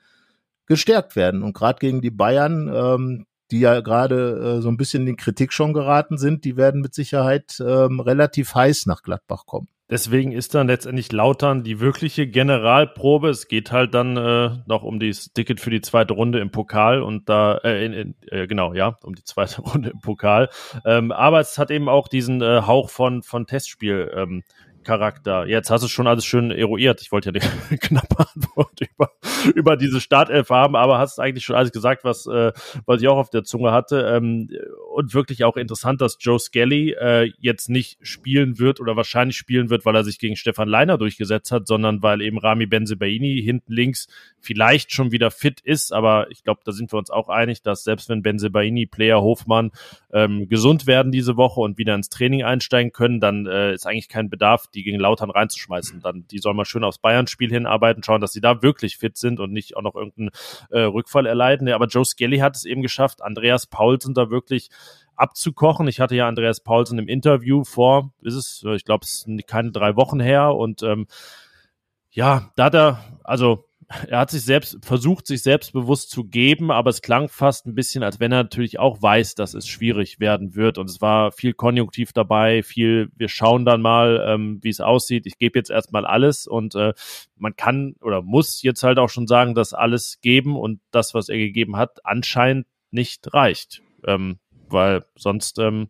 gestärkt werden. Und gerade gegen die Bayern, ähm, die ja gerade äh, so ein bisschen in Kritik schon geraten sind, die werden mit Sicherheit ähm, relativ heiß nach Gladbach kommen. Deswegen ist dann letztendlich Lautern die wirkliche Generalprobe. Es geht halt dann äh, noch um das Ticket für die zweite Runde im Pokal und da, äh, in, in, äh, genau, ja, um die zweite Runde im Pokal. Ähm, aber es hat eben auch diesen äh, Hauch von, von Testspiel ähm, Charakter. Jetzt hast du schon alles schön eruiert. Ich wollte ja eine knappe Antwort über, über diese Startelf haben, aber hast eigentlich schon alles gesagt, was, äh, was ich auch auf der Zunge hatte. Ähm, und wirklich auch interessant, dass Joe Skelly äh, jetzt nicht spielen wird oder wahrscheinlich spielen wird, weil er sich gegen Stefan Leiner durchgesetzt hat, sondern weil eben Rami Benzebaini hinten links vielleicht schon wieder fit ist. Aber ich glaube, da sind wir uns auch einig, dass selbst wenn Benzebaini, Player, Hofmann ähm, gesund werden diese Woche und wieder ins Training einsteigen können, dann äh, ist eigentlich kein Bedarf, die gegen Lautern reinzuschmeißen. Dann, die soll mal schön aufs Bayern-Spiel hinarbeiten, schauen, dass sie da wirklich fit sind und nicht auch noch irgendeinen äh, Rückfall erleiden. Ja, aber Joe Skelly hat es eben geschafft, Andreas Paulsen da wirklich abzukochen. Ich hatte ja Andreas Paulsen im Interview vor, ist es, ich glaube, es sind keine drei Wochen her und ähm, ja, da hat er, also er hat sich selbst versucht, sich selbstbewusst zu geben, aber es klang fast ein bisschen, als wenn er natürlich auch weiß, dass es schwierig werden wird. Und es war viel Konjunktiv dabei, viel, wir schauen dann mal, ähm, wie es aussieht. Ich gebe jetzt erstmal alles und äh, man kann oder muss jetzt halt auch schon sagen, dass alles geben und das, was er gegeben hat, anscheinend nicht reicht. Ähm, weil sonst ähm,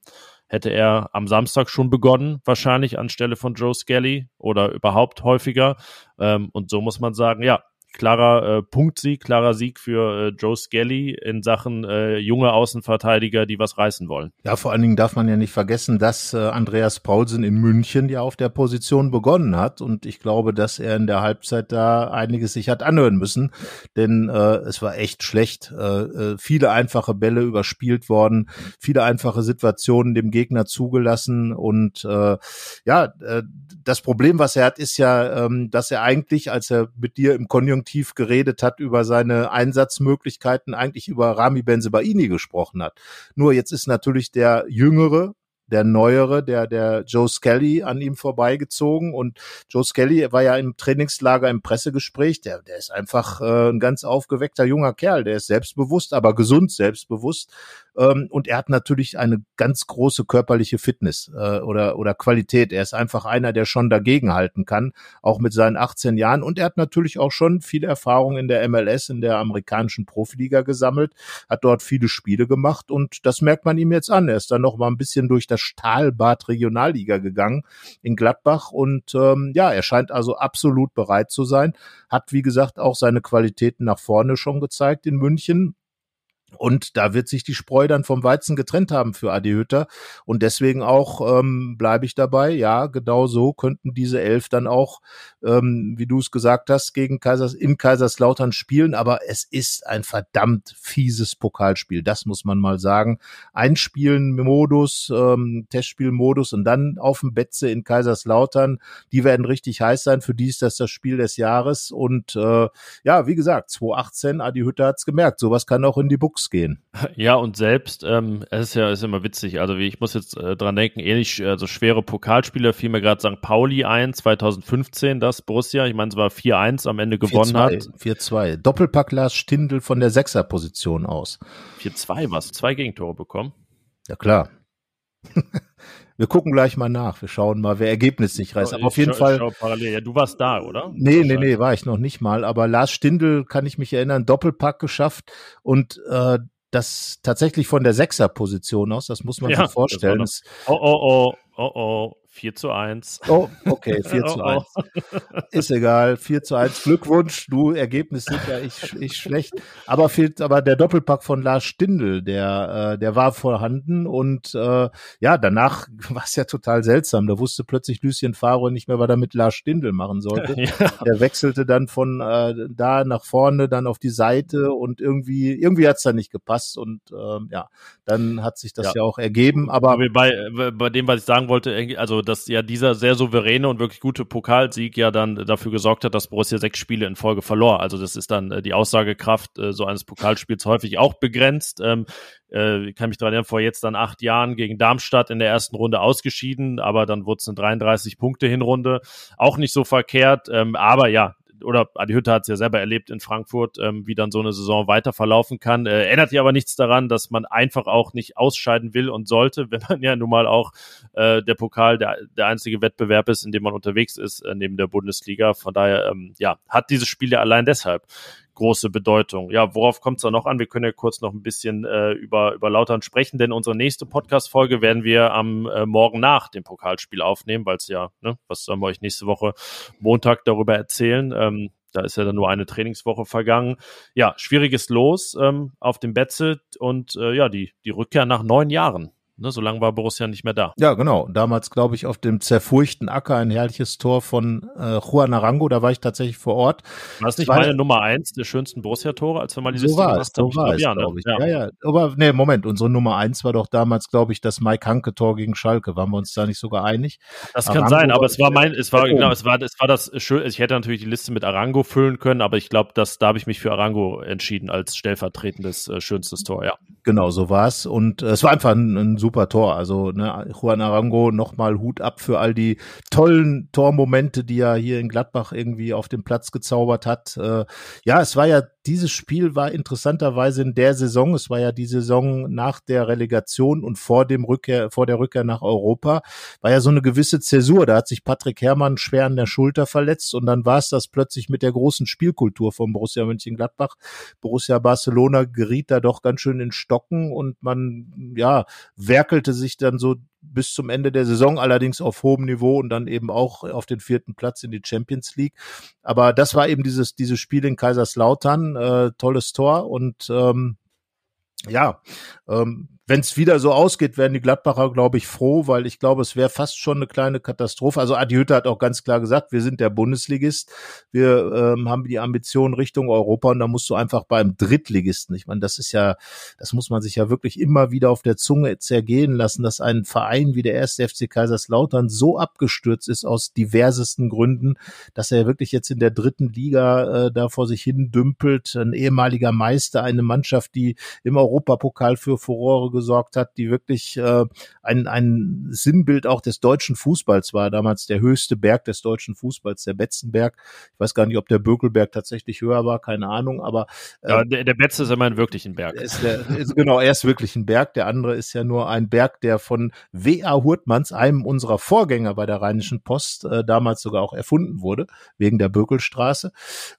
hätte er am Samstag schon begonnen, wahrscheinlich anstelle von Joe Skelly oder überhaupt häufiger. Ähm, und so muss man sagen, ja, klarer äh, Punktsieg, klarer Sieg für äh, Joe Skelly in Sachen äh, junge Außenverteidiger, die was reißen wollen. Ja, vor allen Dingen darf man ja nicht vergessen, dass äh, Andreas Paulsen in München ja auf der Position begonnen hat und ich glaube, dass er in der Halbzeit da einiges sich hat anhören müssen, denn äh, es war echt schlecht. Äh, äh, viele einfache Bälle überspielt worden, viele einfache Situationen dem Gegner zugelassen und äh, ja, äh, das Problem, was er hat, ist ja, ähm, dass er eigentlich, als er mit dir im Konjunktiv geredet hat über seine Einsatzmöglichkeiten, eigentlich über Rami Benzebaini gesprochen hat. Nur jetzt ist natürlich der Jüngere der Neuere, der, der Joe Skelly an ihm vorbeigezogen. Und Joe Skelly war ja im Trainingslager im Pressegespräch. Der, der ist einfach äh, ein ganz aufgeweckter junger Kerl. Der ist selbstbewusst, aber gesund selbstbewusst. Ähm, und er hat natürlich eine ganz große körperliche Fitness äh, oder, oder Qualität. Er ist einfach einer, der schon dagegenhalten kann, auch mit seinen 18 Jahren. Und er hat natürlich auch schon viel Erfahrung in der MLS, in der amerikanischen Profiliga gesammelt, hat dort viele Spiele gemacht und das merkt man ihm jetzt an. Er ist dann noch mal ein bisschen durch das Stahlbad Regionalliga gegangen in Gladbach und ähm, ja, er scheint also absolut bereit zu sein. Hat, wie gesagt, auch seine Qualitäten nach vorne schon gezeigt in München und da wird sich die Spreu dann vom Weizen getrennt haben für Adi Hütter. Und deswegen auch ähm, bleibe ich dabei. Ja, genau so könnten diese elf dann auch, ähm, wie du es gesagt hast, gegen Kaisers, in Kaiserslautern spielen. Aber es ist ein verdammt fieses Pokalspiel. Das muss man mal sagen. Einspielen-Modus, ähm, Testspielmodus und dann auf dem Betze in Kaiserslautern. Die werden richtig heiß sein. Für die ist das das Spiel des Jahres. Und äh, ja, wie gesagt, 2018, Adi Hütter hat's gemerkt. Sowas kann auch in die Buchs gehen. Ja, und selbst, ähm, es ist ja ist immer witzig, also ich muss jetzt äh, dran denken, ähnlich, also schwere Pokalspiele, fiel mir gerade St. Pauli ein, 2015, das Borussia, ich meine, es war 4-1 am Ende gewonnen 4 hat. 4-2. Doppelpack Lars Stindl von der Sechserposition aus. 4-2 was? Zwei Gegentore bekommen? Ja, klar. Wir gucken gleich mal nach. Wir schauen mal, wer ergebnislich reißt. Aber auf jeden schau, Fall. Schau parallel. Ja, du warst da, oder? Nee, nee, nee, war ich noch nicht mal. Aber Lars Stindl, kann ich mich erinnern, Doppelpack geschafft und äh, das tatsächlich von der Sechserposition aus, das muss man ja, sich vorstellen. Noch, oh, oh, oh, oh, oh. 4 zu 1. Oh, okay, 4 zu 1. Oh, oh. Ist egal, 4 zu 1. Glückwunsch, du, Ergebnis ja ich, ich schlecht. Aber fehlt aber der Doppelpack von Lars Stindl, der, äh, der war vorhanden und äh, ja, danach war es ja total seltsam. Da wusste plötzlich Lucien Favre nicht mehr, was er mit Lars Stindl machen sollte. Ja. Der wechselte dann von äh, da nach vorne, dann auf die Seite und irgendwie, irgendwie hat's da nicht gepasst und ähm, ja, dann hat sich das ja, ja auch ergeben. Aber bei, bei dem, was ich sagen wollte, also dass ja dieser sehr souveräne und wirklich gute Pokalsieg ja dann dafür gesorgt hat, dass Borussia sechs Spiele in Folge verlor. Also das ist dann äh, die Aussagekraft äh, so eines Pokalspiels häufig auch begrenzt. Ähm, äh, ich kann mich daran erinnern, vor jetzt dann acht Jahren gegen Darmstadt in der ersten Runde ausgeschieden, aber dann wurde es eine 33 Punkte Hinrunde. Auch nicht so verkehrt, ähm, aber ja, oder Adi Hütte hat es ja selber erlebt in Frankfurt, ähm, wie dann so eine Saison weiter verlaufen kann. Äh, ändert ja aber nichts daran, dass man einfach auch nicht ausscheiden will und sollte, wenn man ja nun mal auch äh, der Pokal der, der einzige Wettbewerb ist, in dem man unterwegs ist, äh, neben der Bundesliga. Von daher, ähm, ja, hat dieses Spiel ja allein deshalb große Bedeutung. Ja, worauf kommt es da noch an? Wir können ja kurz noch ein bisschen äh, über, über Lautern sprechen, denn unsere nächste Podcast-Folge werden wir am äh, Morgen nach dem Pokalspiel aufnehmen, weil es ja, ne, was sollen wir euch nächste Woche Montag darüber erzählen? Ähm, da ist ja dann nur eine Trainingswoche vergangen. Ja, schwieriges Los ähm, auf dem Betze und äh, ja, die, die Rückkehr nach neun Jahren. Ne, so lange war Borussia nicht mehr da. Ja, genau. Damals, glaube ich, auf dem zerfurchten Acker ein herrliches Tor von äh, Juan Arango. Da war ich tatsächlich vor Ort. War das nicht meine war, Nummer eins der schönsten Borussia-Tore, als wir mal die so Liste war so war es, ja, glaube ich. Ja. ja, ja. Aber nee, Moment, unsere Nummer eins war doch damals, glaube ich, das Mike Hanke-Tor gegen Schalke. Waren wir uns da nicht sogar einig? Das Arango kann sein, aber es war mein, es war, genau, es war, es war das schön. Ich hätte natürlich die Liste mit Arango füllen können, aber ich glaube, dass da habe ich mich für Arango entschieden als stellvertretendes äh, schönstes Tor, ja. Genau, so war es. Und äh, es war einfach ein, ein super Tor. Also ne, Juan Arango nochmal Hut ab für all die tollen Tormomente, die er hier in Gladbach irgendwie auf dem Platz gezaubert hat. Äh, ja, es war ja dieses Spiel war interessanterweise in der Saison, es war ja die Saison nach der Relegation und vor dem Rückkehr, vor der Rückkehr nach Europa, war ja so eine gewisse Zäsur. Da hat sich Patrick Herrmann schwer an der Schulter verletzt und dann war es das plötzlich mit der großen Spielkultur von Borussia Mönchengladbach. Borussia Barcelona geriet da doch ganz schön in Stocken und man, ja, werkelte sich dann so bis zum Ende der Saison, allerdings auf hohem Niveau und dann eben auch auf den vierten Platz in die Champions League. Aber das war eben dieses, dieses Spiel in Kaiserslautern, äh, tolles Tor und ähm, ja, ähm, wenn es wieder so ausgeht, werden die Gladbacher, glaube ich, froh, weil ich glaube, es wäre fast schon eine kleine Katastrophe. Also Adi Hütter hat auch ganz klar gesagt, wir sind der Bundesligist, wir ähm, haben die Ambition Richtung Europa und da musst du einfach beim Drittligisten. Ich meine, das ist ja, das muss man sich ja wirklich immer wieder auf der Zunge zergehen lassen, dass ein Verein wie der erste FC Kaiserslautern so abgestürzt ist aus diversesten Gründen, dass er wirklich jetzt in der dritten Liga äh, da vor sich hin dümpelt. Ein ehemaliger Meister, eine Mannschaft, die im Europapokal für Furore gesorgt hat, die wirklich äh, ein, ein Sinnbild auch des deutschen Fußballs war. Damals der höchste Berg des deutschen Fußballs, der Betzenberg. Ich weiß gar nicht, ob der Bökelberg tatsächlich höher war, keine Ahnung, aber äh, ja, der, der Betze ist immer ein wirklichen Berg. Ist der, ist, genau, er ist wirklich ein Berg. Der andere ist ja nur ein Berg, der von W.A. Hurtmanns, einem unserer Vorgänger bei der Rheinischen Post, äh, damals sogar auch erfunden wurde, wegen der Bökelstraße.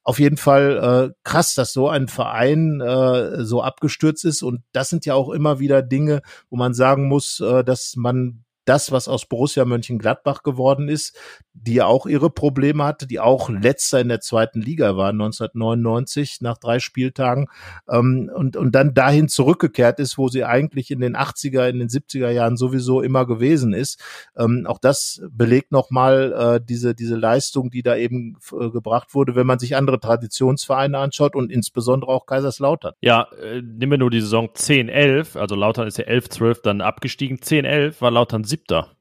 Auf jeden Fall äh, krass, dass so ein Verein äh, so abgestürzt ist und das sind ja auch immer wieder Dinge, wo man sagen muss, äh, dass man das, was aus Borussia Mönchengladbach geworden ist, die auch ihre Probleme hatte, die auch letzter in der zweiten Liga war 1999 nach drei Spieltagen ähm, und, und dann dahin zurückgekehrt ist, wo sie eigentlich in den 80er, in den 70er Jahren sowieso immer gewesen ist. Ähm, auch das belegt nochmal äh, diese, diese Leistung, die da eben äh, gebracht wurde, wenn man sich andere Traditionsvereine anschaut und insbesondere auch Kaiserslautern. Ja, äh, nehmen wir nur die Saison 10, 11, also Lautern ist ja 11, 12 dann abgestiegen. 10, 11 war Lautern siebter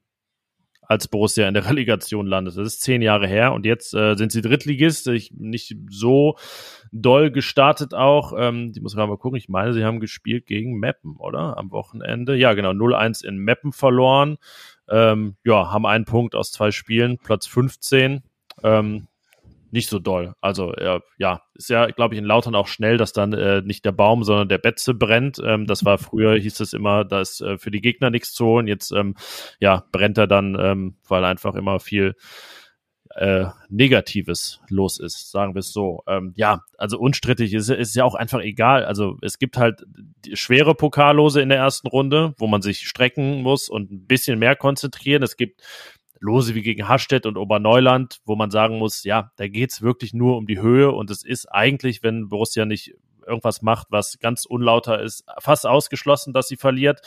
als Borussia in der Relegation landet. Das ist zehn Jahre her und jetzt äh, sind sie Drittligist. Ich, nicht so doll gestartet auch. Ähm, die muss man mal gucken. Ich meine, sie haben gespielt gegen Meppen, oder? Am Wochenende. Ja, genau. 0-1 in Meppen verloren. Ähm, ja, haben einen Punkt aus zwei Spielen, Platz 15. Ähm, nicht so doll. Also äh, ja, ist ja, glaube ich, in Lautern auch schnell, dass dann äh, nicht der Baum, sondern der Betze brennt. Ähm, das war früher, hieß es immer, da ist äh, für die Gegner nichts zu holen. Jetzt ähm, ja, brennt er dann, ähm, weil einfach immer viel äh, Negatives los ist, sagen wir es so. Ähm, ja, also unstrittig ist, ist ja auch einfach egal. Also es gibt halt schwere Pokallose in der ersten Runde, wo man sich strecken muss und ein bisschen mehr konzentrieren. Es gibt Lose wie gegen Hastedt und Oberneuland, wo man sagen muss, ja, da geht's wirklich nur um die Höhe und es ist eigentlich, wenn Borussia nicht irgendwas macht, was ganz unlauter ist, fast ausgeschlossen, dass sie verliert.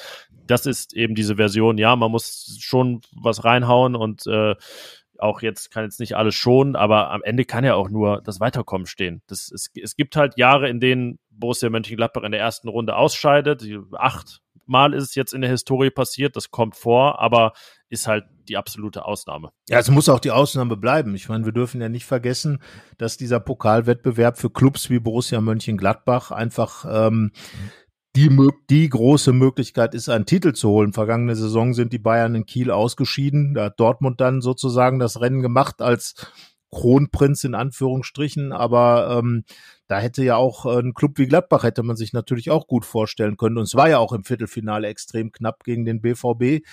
Das ist eben diese Version, ja, man muss schon was reinhauen und äh, auch jetzt kann jetzt nicht alles schonen, aber am Ende kann ja auch nur das Weiterkommen stehen. Das, es, es gibt halt Jahre, in denen Borussia Mönchengladbach in der ersten Runde ausscheidet. Acht Mal ist es jetzt in der Historie passiert, das kommt vor, aber ist halt die absolute Ausnahme. Ja, es muss auch die Ausnahme bleiben. Ich meine, wir dürfen ja nicht vergessen, dass dieser Pokalwettbewerb für Clubs wie Borussia Mönchengladbach einfach ähm, die, die große Möglichkeit ist, einen Titel zu holen. Vergangene Saison sind die Bayern in Kiel ausgeschieden. Da hat Dortmund dann sozusagen das Rennen gemacht als Kronprinz in Anführungsstrichen, aber ähm, da hätte ja auch äh, ein Club wie Gladbach hätte man sich natürlich auch gut vorstellen können. Und es war ja auch im Viertelfinale extrem knapp gegen den BVB.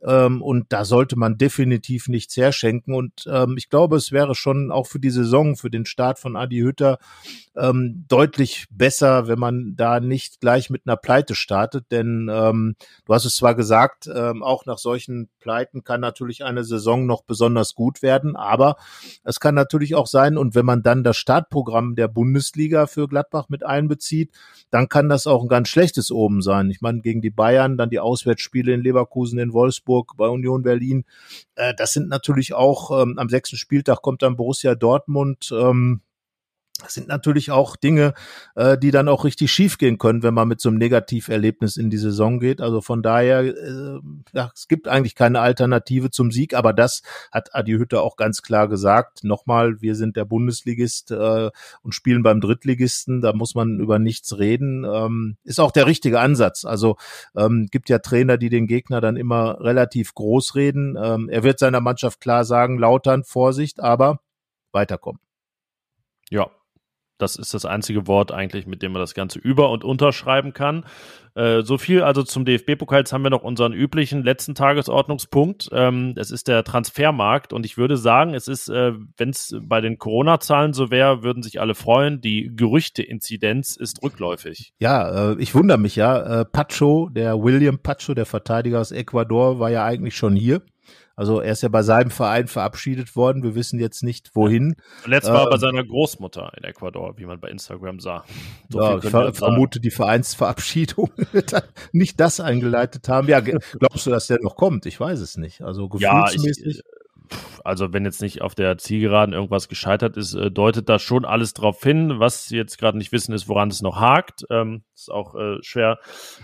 Ähm, und da sollte man definitiv nichts herschenken. Und ähm, ich glaube, es wäre schon auch für die Saison, für den Start von Adi Hütter ähm, deutlich besser, wenn man da nicht gleich mit einer Pleite startet. Denn ähm, du hast es zwar gesagt, ähm, auch nach solchen Pleiten kann natürlich eine Saison noch besonders gut werden, aber es kann natürlich auch sein, und wenn man dann das Startprogramm der Bundesliga für Gladbach mit einbezieht, dann kann das auch ein ganz schlechtes oben sein. Ich meine, gegen die Bayern, dann die Auswärtsspiele in Leverkusen, in Wolfsburg, bei Union Berlin. Äh, das sind natürlich auch, ähm, am sechsten Spieltag kommt dann Borussia Dortmund. Ähm, das sind natürlich auch Dinge, äh, die dann auch richtig schief gehen können, wenn man mit so einem Negativerlebnis in die Saison geht. Also von daher, äh, ja, es gibt eigentlich keine Alternative zum Sieg, aber das hat Adi Hütte auch ganz klar gesagt. Nochmal, wir sind der Bundesligist äh, und spielen beim Drittligisten, da muss man über nichts reden. Ähm, ist auch der richtige Ansatz. Also ähm, gibt ja Trainer, die den Gegner dann immer relativ groß reden. Ähm, er wird seiner Mannschaft klar sagen, lautern, Vorsicht, aber weiterkommen. Ja, das ist das einzige Wort eigentlich, mit dem man das Ganze über- und unterschreiben kann. Äh, so viel also zum DFB-Pokal. Jetzt haben wir noch unseren üblichen letzten Tagesordnungspunkt. Ähm, es ist der Transfermarkt und ich würde sagen, es ist, äh, wenn es bei den Corona-Zahlen so wäre, würden sich alle freuen. Die Gerüchte-Inzidenz ist rückläufig. Ja, äh, ich wundere mich ja. Äh, Pacho, der William Pacho, der Verteidiger aus Ecuador, war ja eigentlich schon hier. Also er ist ja bei seinem Verein verabschiedet worden. Wir wissen jetzt nicht, wohin. Zuletzt war er bei ähm, seiner Großmutter in Ecuador, wie man bei Instagram sah. So ja, ich ver vermute, die Vereinsverabschiedung wird nicht das eingeleitet haben. Ja, glaubst du, dass der noch kommt? Ich weiß es nicht. Also gefühlsmäßig. Ja, ich, also wenn jetzt nicht auf der Zielgeraden irgendwas gescheitert ist, äh, deutet das schon alles darauf hin. Was sie jetzt gerade nicht wissen, ist, woran es noch hakt. Ähm, ist auch äh, schwer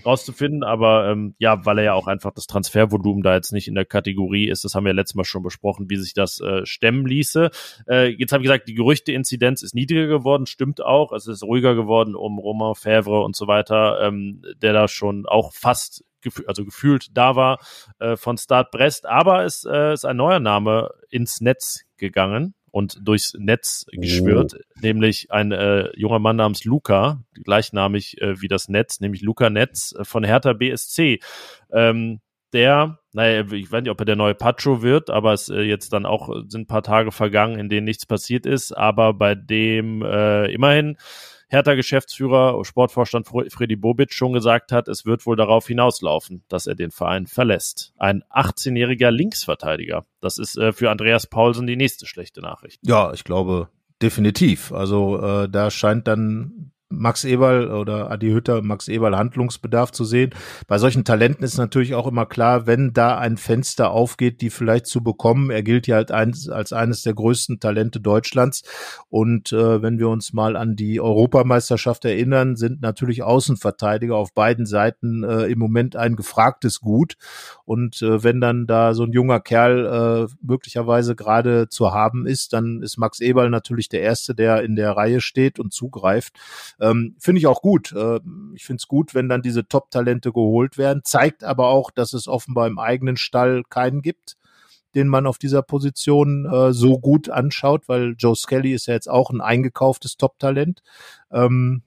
rauszufinden, aber ähm, ja, weil er ja auch einfach das Transfervolumen da jetzt nicht in der Kategorie ist, das haben wir ja letztes Mal schon besprochen, wie sich das äh, stemmen ließe. Äh, jetzt habe ich gesagt, die Gerüchte-Inzidenz ist niedriger geworden, stimmt auch. Es ist ruhiger geworden um Romain Fèvre und so weiter, ähm, der da schon auch fast also gefühlt da war äh, von Start Brest. Aber es äh, ist ein neuer Name ins Netz gegangen und durchs Netz geschwört, oh. nämlich ein äh, junger Mann namens Luca, gleichnamig äh, wie das Netz, nämlich Luca Netz äh, von Hertha BSC. Ähm, der, naja, ich weiß nicht, ob er der neue Pacho wird, aber es äh, jetzt dann auch sind ein paar Tage vergangen, in denen nichts passiert ist, aber bei dem äh, immerhin Hertha-Geschäftsführer, Sportvorstand Freddy Bobic schon gesagt hat, es wird wohl darauf hinauslaufen, dass er den Verein verlässt. Ein 18-jähriger Linksverteidiger. Das ist äh, für Andreas Paulsen die nächste schlechte Nachricht. Ja, ich glaube definitiv. Also äh, da scheint dann Max Eberl oder Adi Hütter, Max Eberl Handlungsbedarf zu sehen. Bei solchen Talenten ist natürlich auch immer klar, wenn da ein Fenster aufgeht, die vielleicht zu bekommen. Er gilt ja halt als, als eines der größten Talente Deutschlands. Und äh, wenn wir uns mal an die Europameisterschaft erinnern, sind natürlich Außenverteidiger auf beiden Seiten äh, im Moment ein gefragtes Gut. Und äh, wenn dann da so ein junger Kerl äh, möglicherweise gerade zu haben ist, dann ist Max Eberl natürlich der Erste, der in der Reihe steht und zugreift. Ähm, finde ich auch gut. Äh, ich finde es gut, wenn dann diese Top-Talente geholt werden. Zeigt aber auch, dass es offenbar im eigenen Stall keinen gibt den man auf dieser Position äh, so gut anschaut, weil Joe Skelly ist ja jetzt auch ein eingekauftes Top-Talent. Ähm,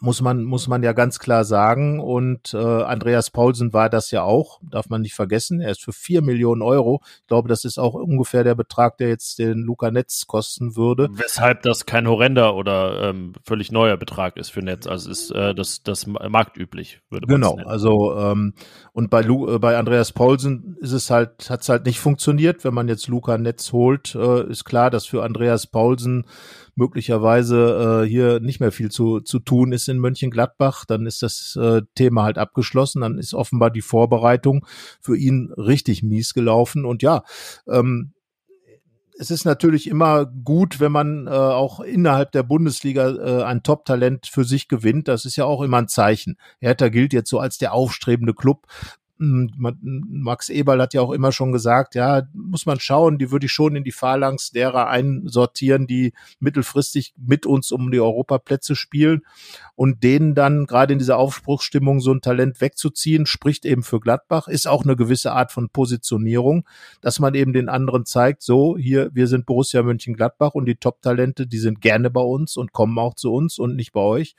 muss man, muss man ja ganz klar sagen. Und äh, Andreas Paulsen war das ja auch, darf man nicht vergessen. Er ist für vier Millionen Euro. Ich glaube, das ist auch ungefähr der Betrag, der jetzt den Luca Netz kosten würde. Weshalb das kein horrender oder ähm, völlig neuer Betrag ist für Netz. Also ist äh, das, das marktüblich, würde man Genau, also ähm, und bei, Lu äh, bei Andreas Paulsen ist es halt, hat es halt nicht funktioniert. Wenn man jetzt Luca Netz holt, äh, ist klar, dass für Andreas Paulsen möglicherweise äh, hier nicht mehr viel zu, zu tun ist in Mönchengladbach, dann ist das äh, Thema halt abgeschlossen. Dann ist offenbar die Vorbereitung für ihn richtig mies gelaufen. Und ja, ähm, es ist natürlich immer gut, wenn man äh, auch innerhalb der Bundesliga äh, ein Top-Talent für sich gewinnt. Das ist ja auch immer ein Zeichen. Hertha gilt jetzt so als der aufstrebende Club Max Eberl hat ja auch immer schon gesagt, ja, muss man schauen, die würde ich schon in die Phalanx derer einsortieren, die mittelfristig mit uns um die Europaplätze spielen und denen dann gerade in dieser Aufbruchsstimmung so ein Talent wegzuziehen, spricht eben für Gladbach, ist auch eine gewisse Art von Positionierung, dass man eben den anderen zeigt, so, hier, wir sind Borussia Mönchengladbach und die Top-Talente, die sind gerne bei uns und kommen auch zu uns und nicht bei euch.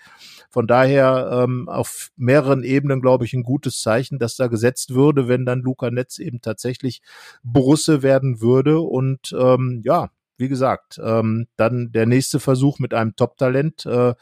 Von daher ähm, auf mehreren Ebenen, glaube ich, ein gutes Zeichen, dass da gesetzt würde, wenn dann Luca Netz eben tatsächlich Borusse werden würde und ähm, ja, wie gesagt, ähm, dann der nächste Versuch mit einem Top-Talent, äh,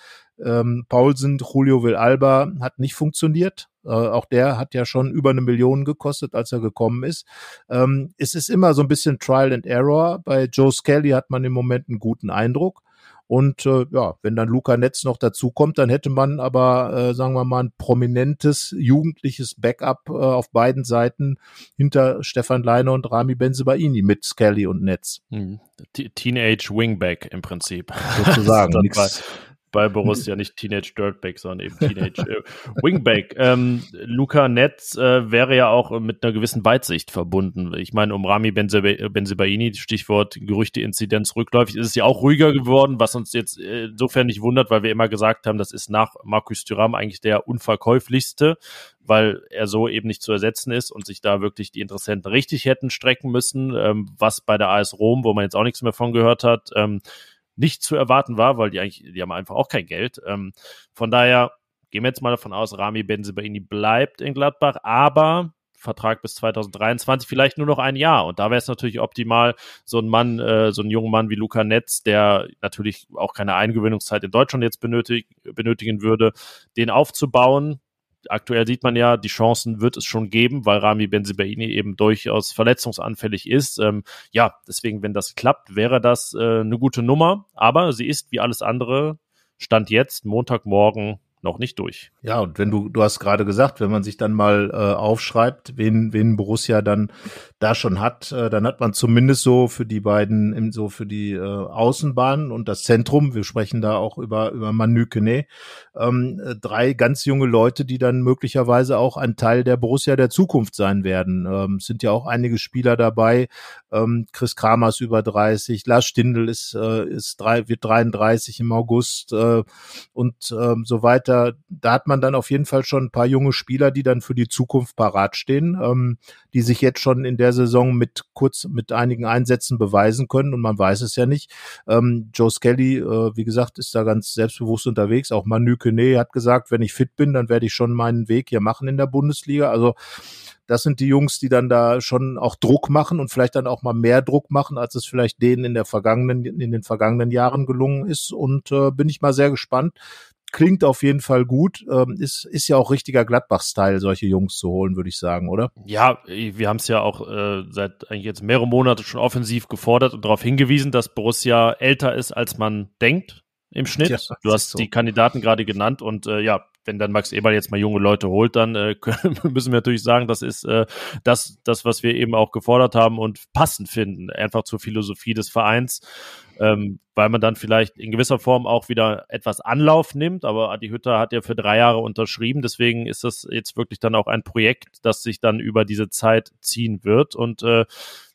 ähm, Paulsen, Julio Villalba hat nicht funktioniert. Äh, auch der hat ja schon über eine Million gekostet, als er gekommen ist. Ähm, es ist immer so ein bisschen Trial and Error. Bei Joe Skelly hat man im Moment einen guten Eindruck. Und äh, ja, wenn dann Luca Netz noch dazu kommt, dann hätte man aber, äh, sagen wir mal, ein prominentes jugendliches Backup äh, auf beiden Seiten hinter Stefan Leiner und Rami Benzebaini mit Skelly und Netz. Hm. Teenage Wingback im Prinzip. Sozusagen. bei Borussia, nicht Teenage Dirtbag, sondern eben Teenage äh, Wingback. Ähm, Luca Netz äh, wäre ja auch mit einer gewissen Weitsicht verbunden. Ich meine, um Rami Benzebaini, Stichwort Gerüchte, Inzidenz rückläufig, ist es ja auch ruhiger geworden, was uns jetzt äh, insofern nicht wundert, weil wir immer gesagt haben, das ist nach Markus Thuram eigentlich der unverkäuflichste, weil er so eben nicht zu ersetzen ist und sich da wirklich die Interessenten richtig hätten strecken müssen, ähm, was bei der AS Rom, wo man jetzt auch nichts mehr von gehört hat, ähm, nicht zu erwarten war, weil die eigentlich, die haben einfach auch kein Geld. Ähm, von daher gehen wir jetzt mal davon aus, Rami Benzebaini bleibt in Gladbach, aber Vertrag bis 2023, vielleicht nur noch ein Jahr. Und da wäre es natürlich optimal, so ein Mann, äh, so einen jungen Mann wie Luca Netz, der natürlich auch keine Eingewöhnungszeit in Deutschland jetzt benötig, benötigen würde, den aufzubauen, aktuell sieht man ja, die Chancen wird es schon geben, weil Rami Benzibaini eben durchaus verletzungsanfällig ist. Ähm, ja, deswegen, wenn das klappt, wäre das äh, eine gute Nummer. Aber sie ist wie alles andere, Stand jetzt, Montagmorgen, noch nicht durch. Ja, und wenn du, du hast gerade gesagt, wenn man sich dann mal äh, aufschreibt, wen, wen Borussia dann da schon hat, äh, dann hat man zumindest so für die beiden, so für die äh, Außenbahnen und das Zentrum, wir sprechen da auch über, über Manu Kene, ähm, äh, drei ganz junge Leute, die dann möglicherweise auch ein Teil der Borussia der Zukunft sein werden. Ähm, sind ja auch einige Spieler dabei. Ähm, Chris Kramer ist über 30, Lars Stindl ist, äh, ist drei, wird 33 im August äh, und ähm, so weiter da, hat man dann auf jeden Fall schon ein paar junge Spieler, die dann für die Zukunft parat stehen, ähm, die sich jetzt schon in der Saison mit kurz mit einigen Einsätzen beweisen können und man weiß es ja nicht. Ähm, Joe Skelly, äh, wie gesagt, ist da ganz selbstbewusst unterwegs. Auch Manu Kene hat gesagt, wenn ich fit bin, dann werde ich schon meinen Weg hier machen in der Bundesliga. Also das sind die Jungs, die dann da schon auch Druck machen und vielleicht dann auch mal mehr Druck machen, als es vielleicht denen in der vergangenen, in den vergangenen Jahren gelungen ist. Und äh, bin ich mal sehr gespannt, klingt auf jeden Fall gut. Ähm, ist, ist ja auch richtiger Gladbach-Style, solche Jungs zu holen, würde ich sagen, oder? Ja, wir haben es ja auch äh, seit eigentlich jetzt mehrere Monate schon offensiv gefordert und darauf hingewiesen, dass Borussia älter ist, als man denkt im Schnitt. Ja, du hast so. die Kandidaten gerade genannt und äh, ja, wenn dann Max Eberl jetzt mal junge Leute holt, dann äh, müssen wir natürlich sagen, das ist äh, das, das, was wir eben auch gefordert haben und passend finden, einfach zur Philosophie des Vereins, ähm, weil man dann vielleicht in gewisser Form auch wieder etwas Anlauf nimmt. Aber Adi Hütter hat ja für drei Jahre unterschrieben, deswegen ist das jetzt wirklich dann auch ein Projekt, das sich dann über diese Zeit ziehen wird und äh,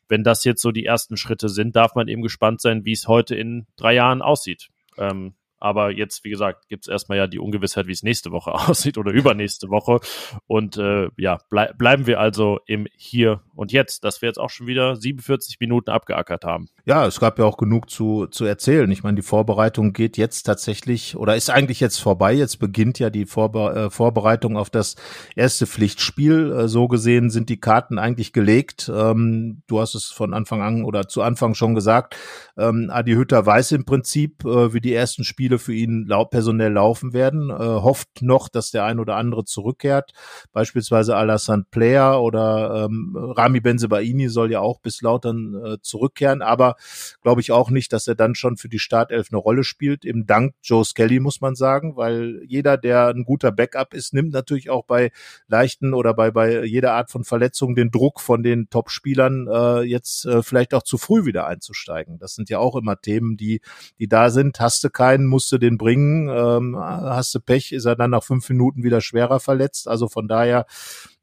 wenn das jetzt so die ersten Schritte sind, darf man eben gespannt sein, wie es heute in drei Jahren aussieht. Ähm, aber jetzt, wie gesagt, gibt es erstmal ja die Ungewissheit, wie es nächste Woche aussieht oder übernächste Woche. Und äh, ja, blei bleiben wir also im Hier und Jetzt, dass wir jetzt auch schon wieder 47 Minuten abgeackert haben. Ja, es gab ja auch genug zu, zu erzählen. Ich meine, die Vorbereitung geht jetzt tatsächlich oder ist eigentlich jetzt vorbei. Jetzt beginnt ja die Vorbe äh, Vorbereitung auf das erste Pflichtspiel. Äh, so gesehen sind die Karten eigentlich gelegt. Ähm, du hast es von Anfang an oder zu Anfang schon gesagt. Ähm, Adi Hütter weiß im Prinzip, äh, wie die ersten Spiele für ihn lau personell laufen werden. Äh, hofft noch, dass der ein oder andere zurückkehrt. Beispielsweise Alassane Player oder ähm, Rami Benzebaini soll ja auch bis Lautern äh, zurückkehren. Aber glaube ich auch nicht, dass er dann schon für die Startelf eine Rolle spielt. Im Dank Joe Skelly muss man sagen, weil jeder, der ein guter Backup ist, nimmt natürlich auch bei leichten oder bei, bei jeder Art von Verletzung den Druck von den Top-Spielern äh, jetzt äh, vielleicht auch zu früh wieder einzusteigen. Das sind ja auch immer Themen, die, die da sind. Hast du keinen, musst du den bringen. Ähm, hast du Pech, ist er dann nach fünf Minuten wieder schwerer verletzt. Also von daher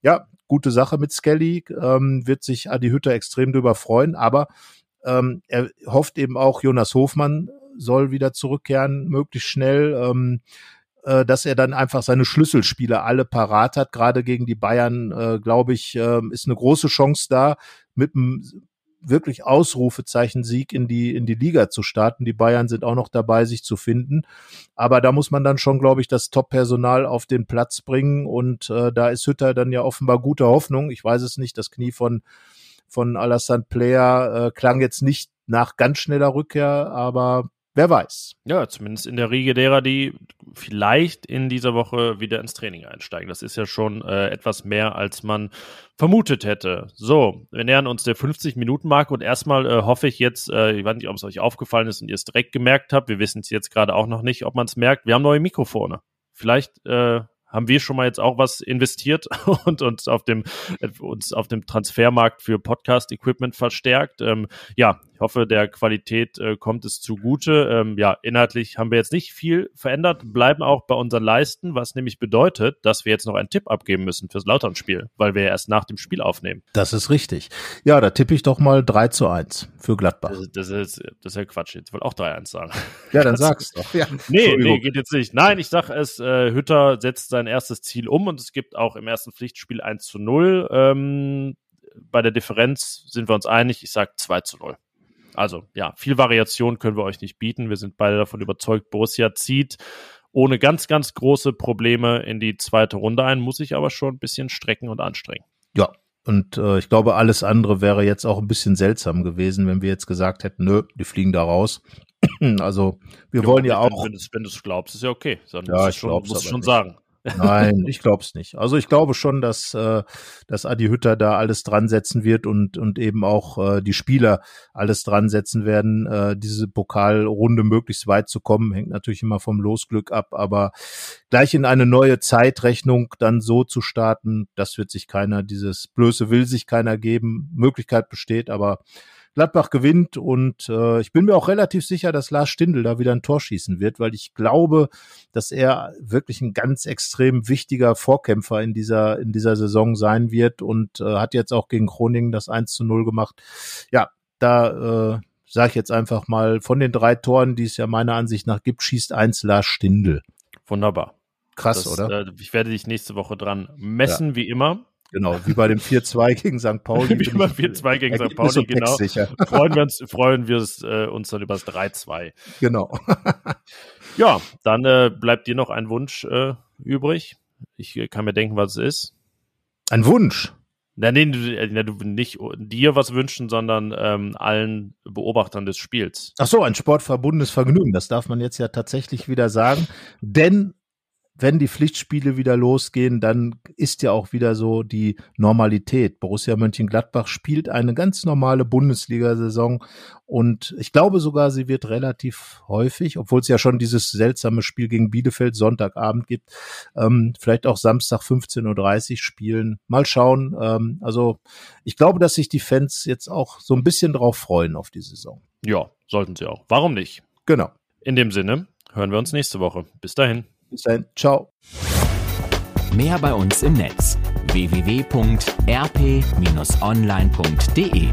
ja, gute Sache mit Skelly, ähm, wird sich Adi Hütter extrem drüber freuen, aber ähm, er hofft eben auch, Jonas Hofmann soll wieder zurückkehren, möglichst schnell. Ähm, äh, dass er dann einfach seine Schlüsselspiele alle parat hat. Gerade gegen die Bayern, äh, glaube ich, äh, ist eine große Chance da, mit einem wirklich Ausrufezeichen-Sieg in die, in die Liga zu starten. Die Bayern sind auch noch dabei, sich zu finden. Aber da muss man dann schon, glaube ich, das Top-Personal auf den Platz bringen. Und äh, da ist Hütter dann ja offenbar gute Hoffnung. Ich weiß es nicht. Das Knie von, von Alassane Player äh, klang jetzt nicht nach ganz schneller Rückkehr, aber Wer weiß. Ja, zumindest in der Riege derer, die vielleicht in dieser Woche wieder ins Training einsteigen. Das ist ja schon äh, etwas mehr, als man vermutet hätte. So, wir nähern uns der 50-Minuten-Marke und erstmal äh, hoffe ich jetzt, äh, ich weiß nicht, ob es euch aufgefallen ist und ihr es direkt gemerkt habt, wir wissen es jetzt gerade auch noch nicht, ob man es merkt, wir haben neue Mikrofone. Vielleicht äh, haben wir schon mal jetzt auch was investiert und uns auf dem, uns auf dem Transfermarkt für Podcast-Equipment verstärkt. Ähm, ja, ich hoffe, der Qualität äh, kommt es zugute. Ähm, ja, inhaltlich haben wir jetzt nicht viel verändert, bleiben auch bei unseren Leisten, was nämlich bedeutet, dass wir jetzt noch einen Tipp abgeben müssen fürs Lautern-Spiel, weil wir ja erst nach dem Spiel aufnehmen. Das ist richtig. Ja, da tippe ich doch mal 3 zu 1 für Gladbach. Das, das, ist, das ist ja Quatsch. Jetzt wollte auch 3-1 sagen. Ja, dann sag's doch. Ja. Nee, nee, geht jetzt nicht. Nein, ich sag es, äh, Hütter setzt sein erstes Ziel um und es gibt auch im ersten Pflichtspiel 1 zu 0. Ähm, bei der Differenz sind wir uns einig. Ich sag 2 zu 0. Also ja, viel Variation können wir euch nicht bieten. Wir sind beide davon überzeugt, Borussia zieht ohne ganz, ganz große Probleme in die zweite Runde ein, muss sich aber schon ein bisschen strecken und anstrengen. Ja, und äh, ich glaube, alles andere wäre jetzt auch ein bisschen seltsam gewesen, wenn wir jetzt gesagt hätten, nö, die fliegen da raus. also wir ja, wollen ja auch. Wenn du es glaubst, ist ja okay. Dann ja, ich glaube es schon nicht. sagen. Nein, ich glaube es nicht. Also ich glaube schon, dass, äh, dass Adi Hütter da alles dran setzen wird und, und eben auch äh, die Spieler alles dran setzen werden, äh, diese Pokalrunde möglichst weit zu kommen. Hängt natürlich immer vom Losglück ab, aber gleich in eine neue Zeitrechnung dann so zu starten, das wird sich keiner, dieses Blöße will sich keiner geben. Möglichkeit besteht, aber Gladbach gewinnt und äh, ich bin mir auch relativ sicher, dass Lars Stindl da wieder ein Tor schießen wird, weil ich glaube, dass er wirklich ein ganz extrem wichtiger Vorkämpfer in dieser, in dieser Saison sein wird und äh, hat jetzt auch gegen Groningen das 1 zu 0 gemacht. Ja, da äh, sage ich jetzt einfach mal, von den drei Toren, die es ja meiner Ansicht nach gibt, schießt eins Lars Stindl. Wunderbar. Krass, das, oder? Äh, ich werde dich nächste Woche dran messen, ja. wie immer. Genau, wie bei dem 4-2 gegen St. Pauli. wie beim 4-2 gegen St. Pauli, genau. Freuen wir uns, freuen wir uns, äh, uns dann über das 3-2. Genau. ja, dann äh, bleibt dir noch ein Wunsch äh, übrig. Ich äh, kann mir denken, was es ist. Ein Wunsch? Nein, nee, du, äh, du nicht dir was wünschen, sondern ähm, allen Beobachtern des Spiels. Ach so, ein sportverbundenes Vergnügen, das darf man jetzt ja tatsächlich wieder sagen. Denn wenn die Pflichtspiele wieder losgehen, dann ist ja auch wieder so die Normalität. Borussia Mönchengladbach spielt eine ganz normale Bundesliga-Saison und ich glaube sogar, sie wird relativ häufig, obwohl es ja schon dieses seltsame Spiel gegen Bielefeld Sonntagabend gibt, ähm, vielleicht auch Samstag 15.30 Uhr spielen. Mal schauen. Ähm, also ich glaube, dass sich die Fans jetzt auch so ein bisschen drauf freuen auf die Saison. Ja, sollten sie auch. Warum nicht? Genau. In dem Sinne hören wir uns nächste Woche. Bis dahin. Bis dahin. Ciao. Mehr bei uns im Netz www.rp-online.de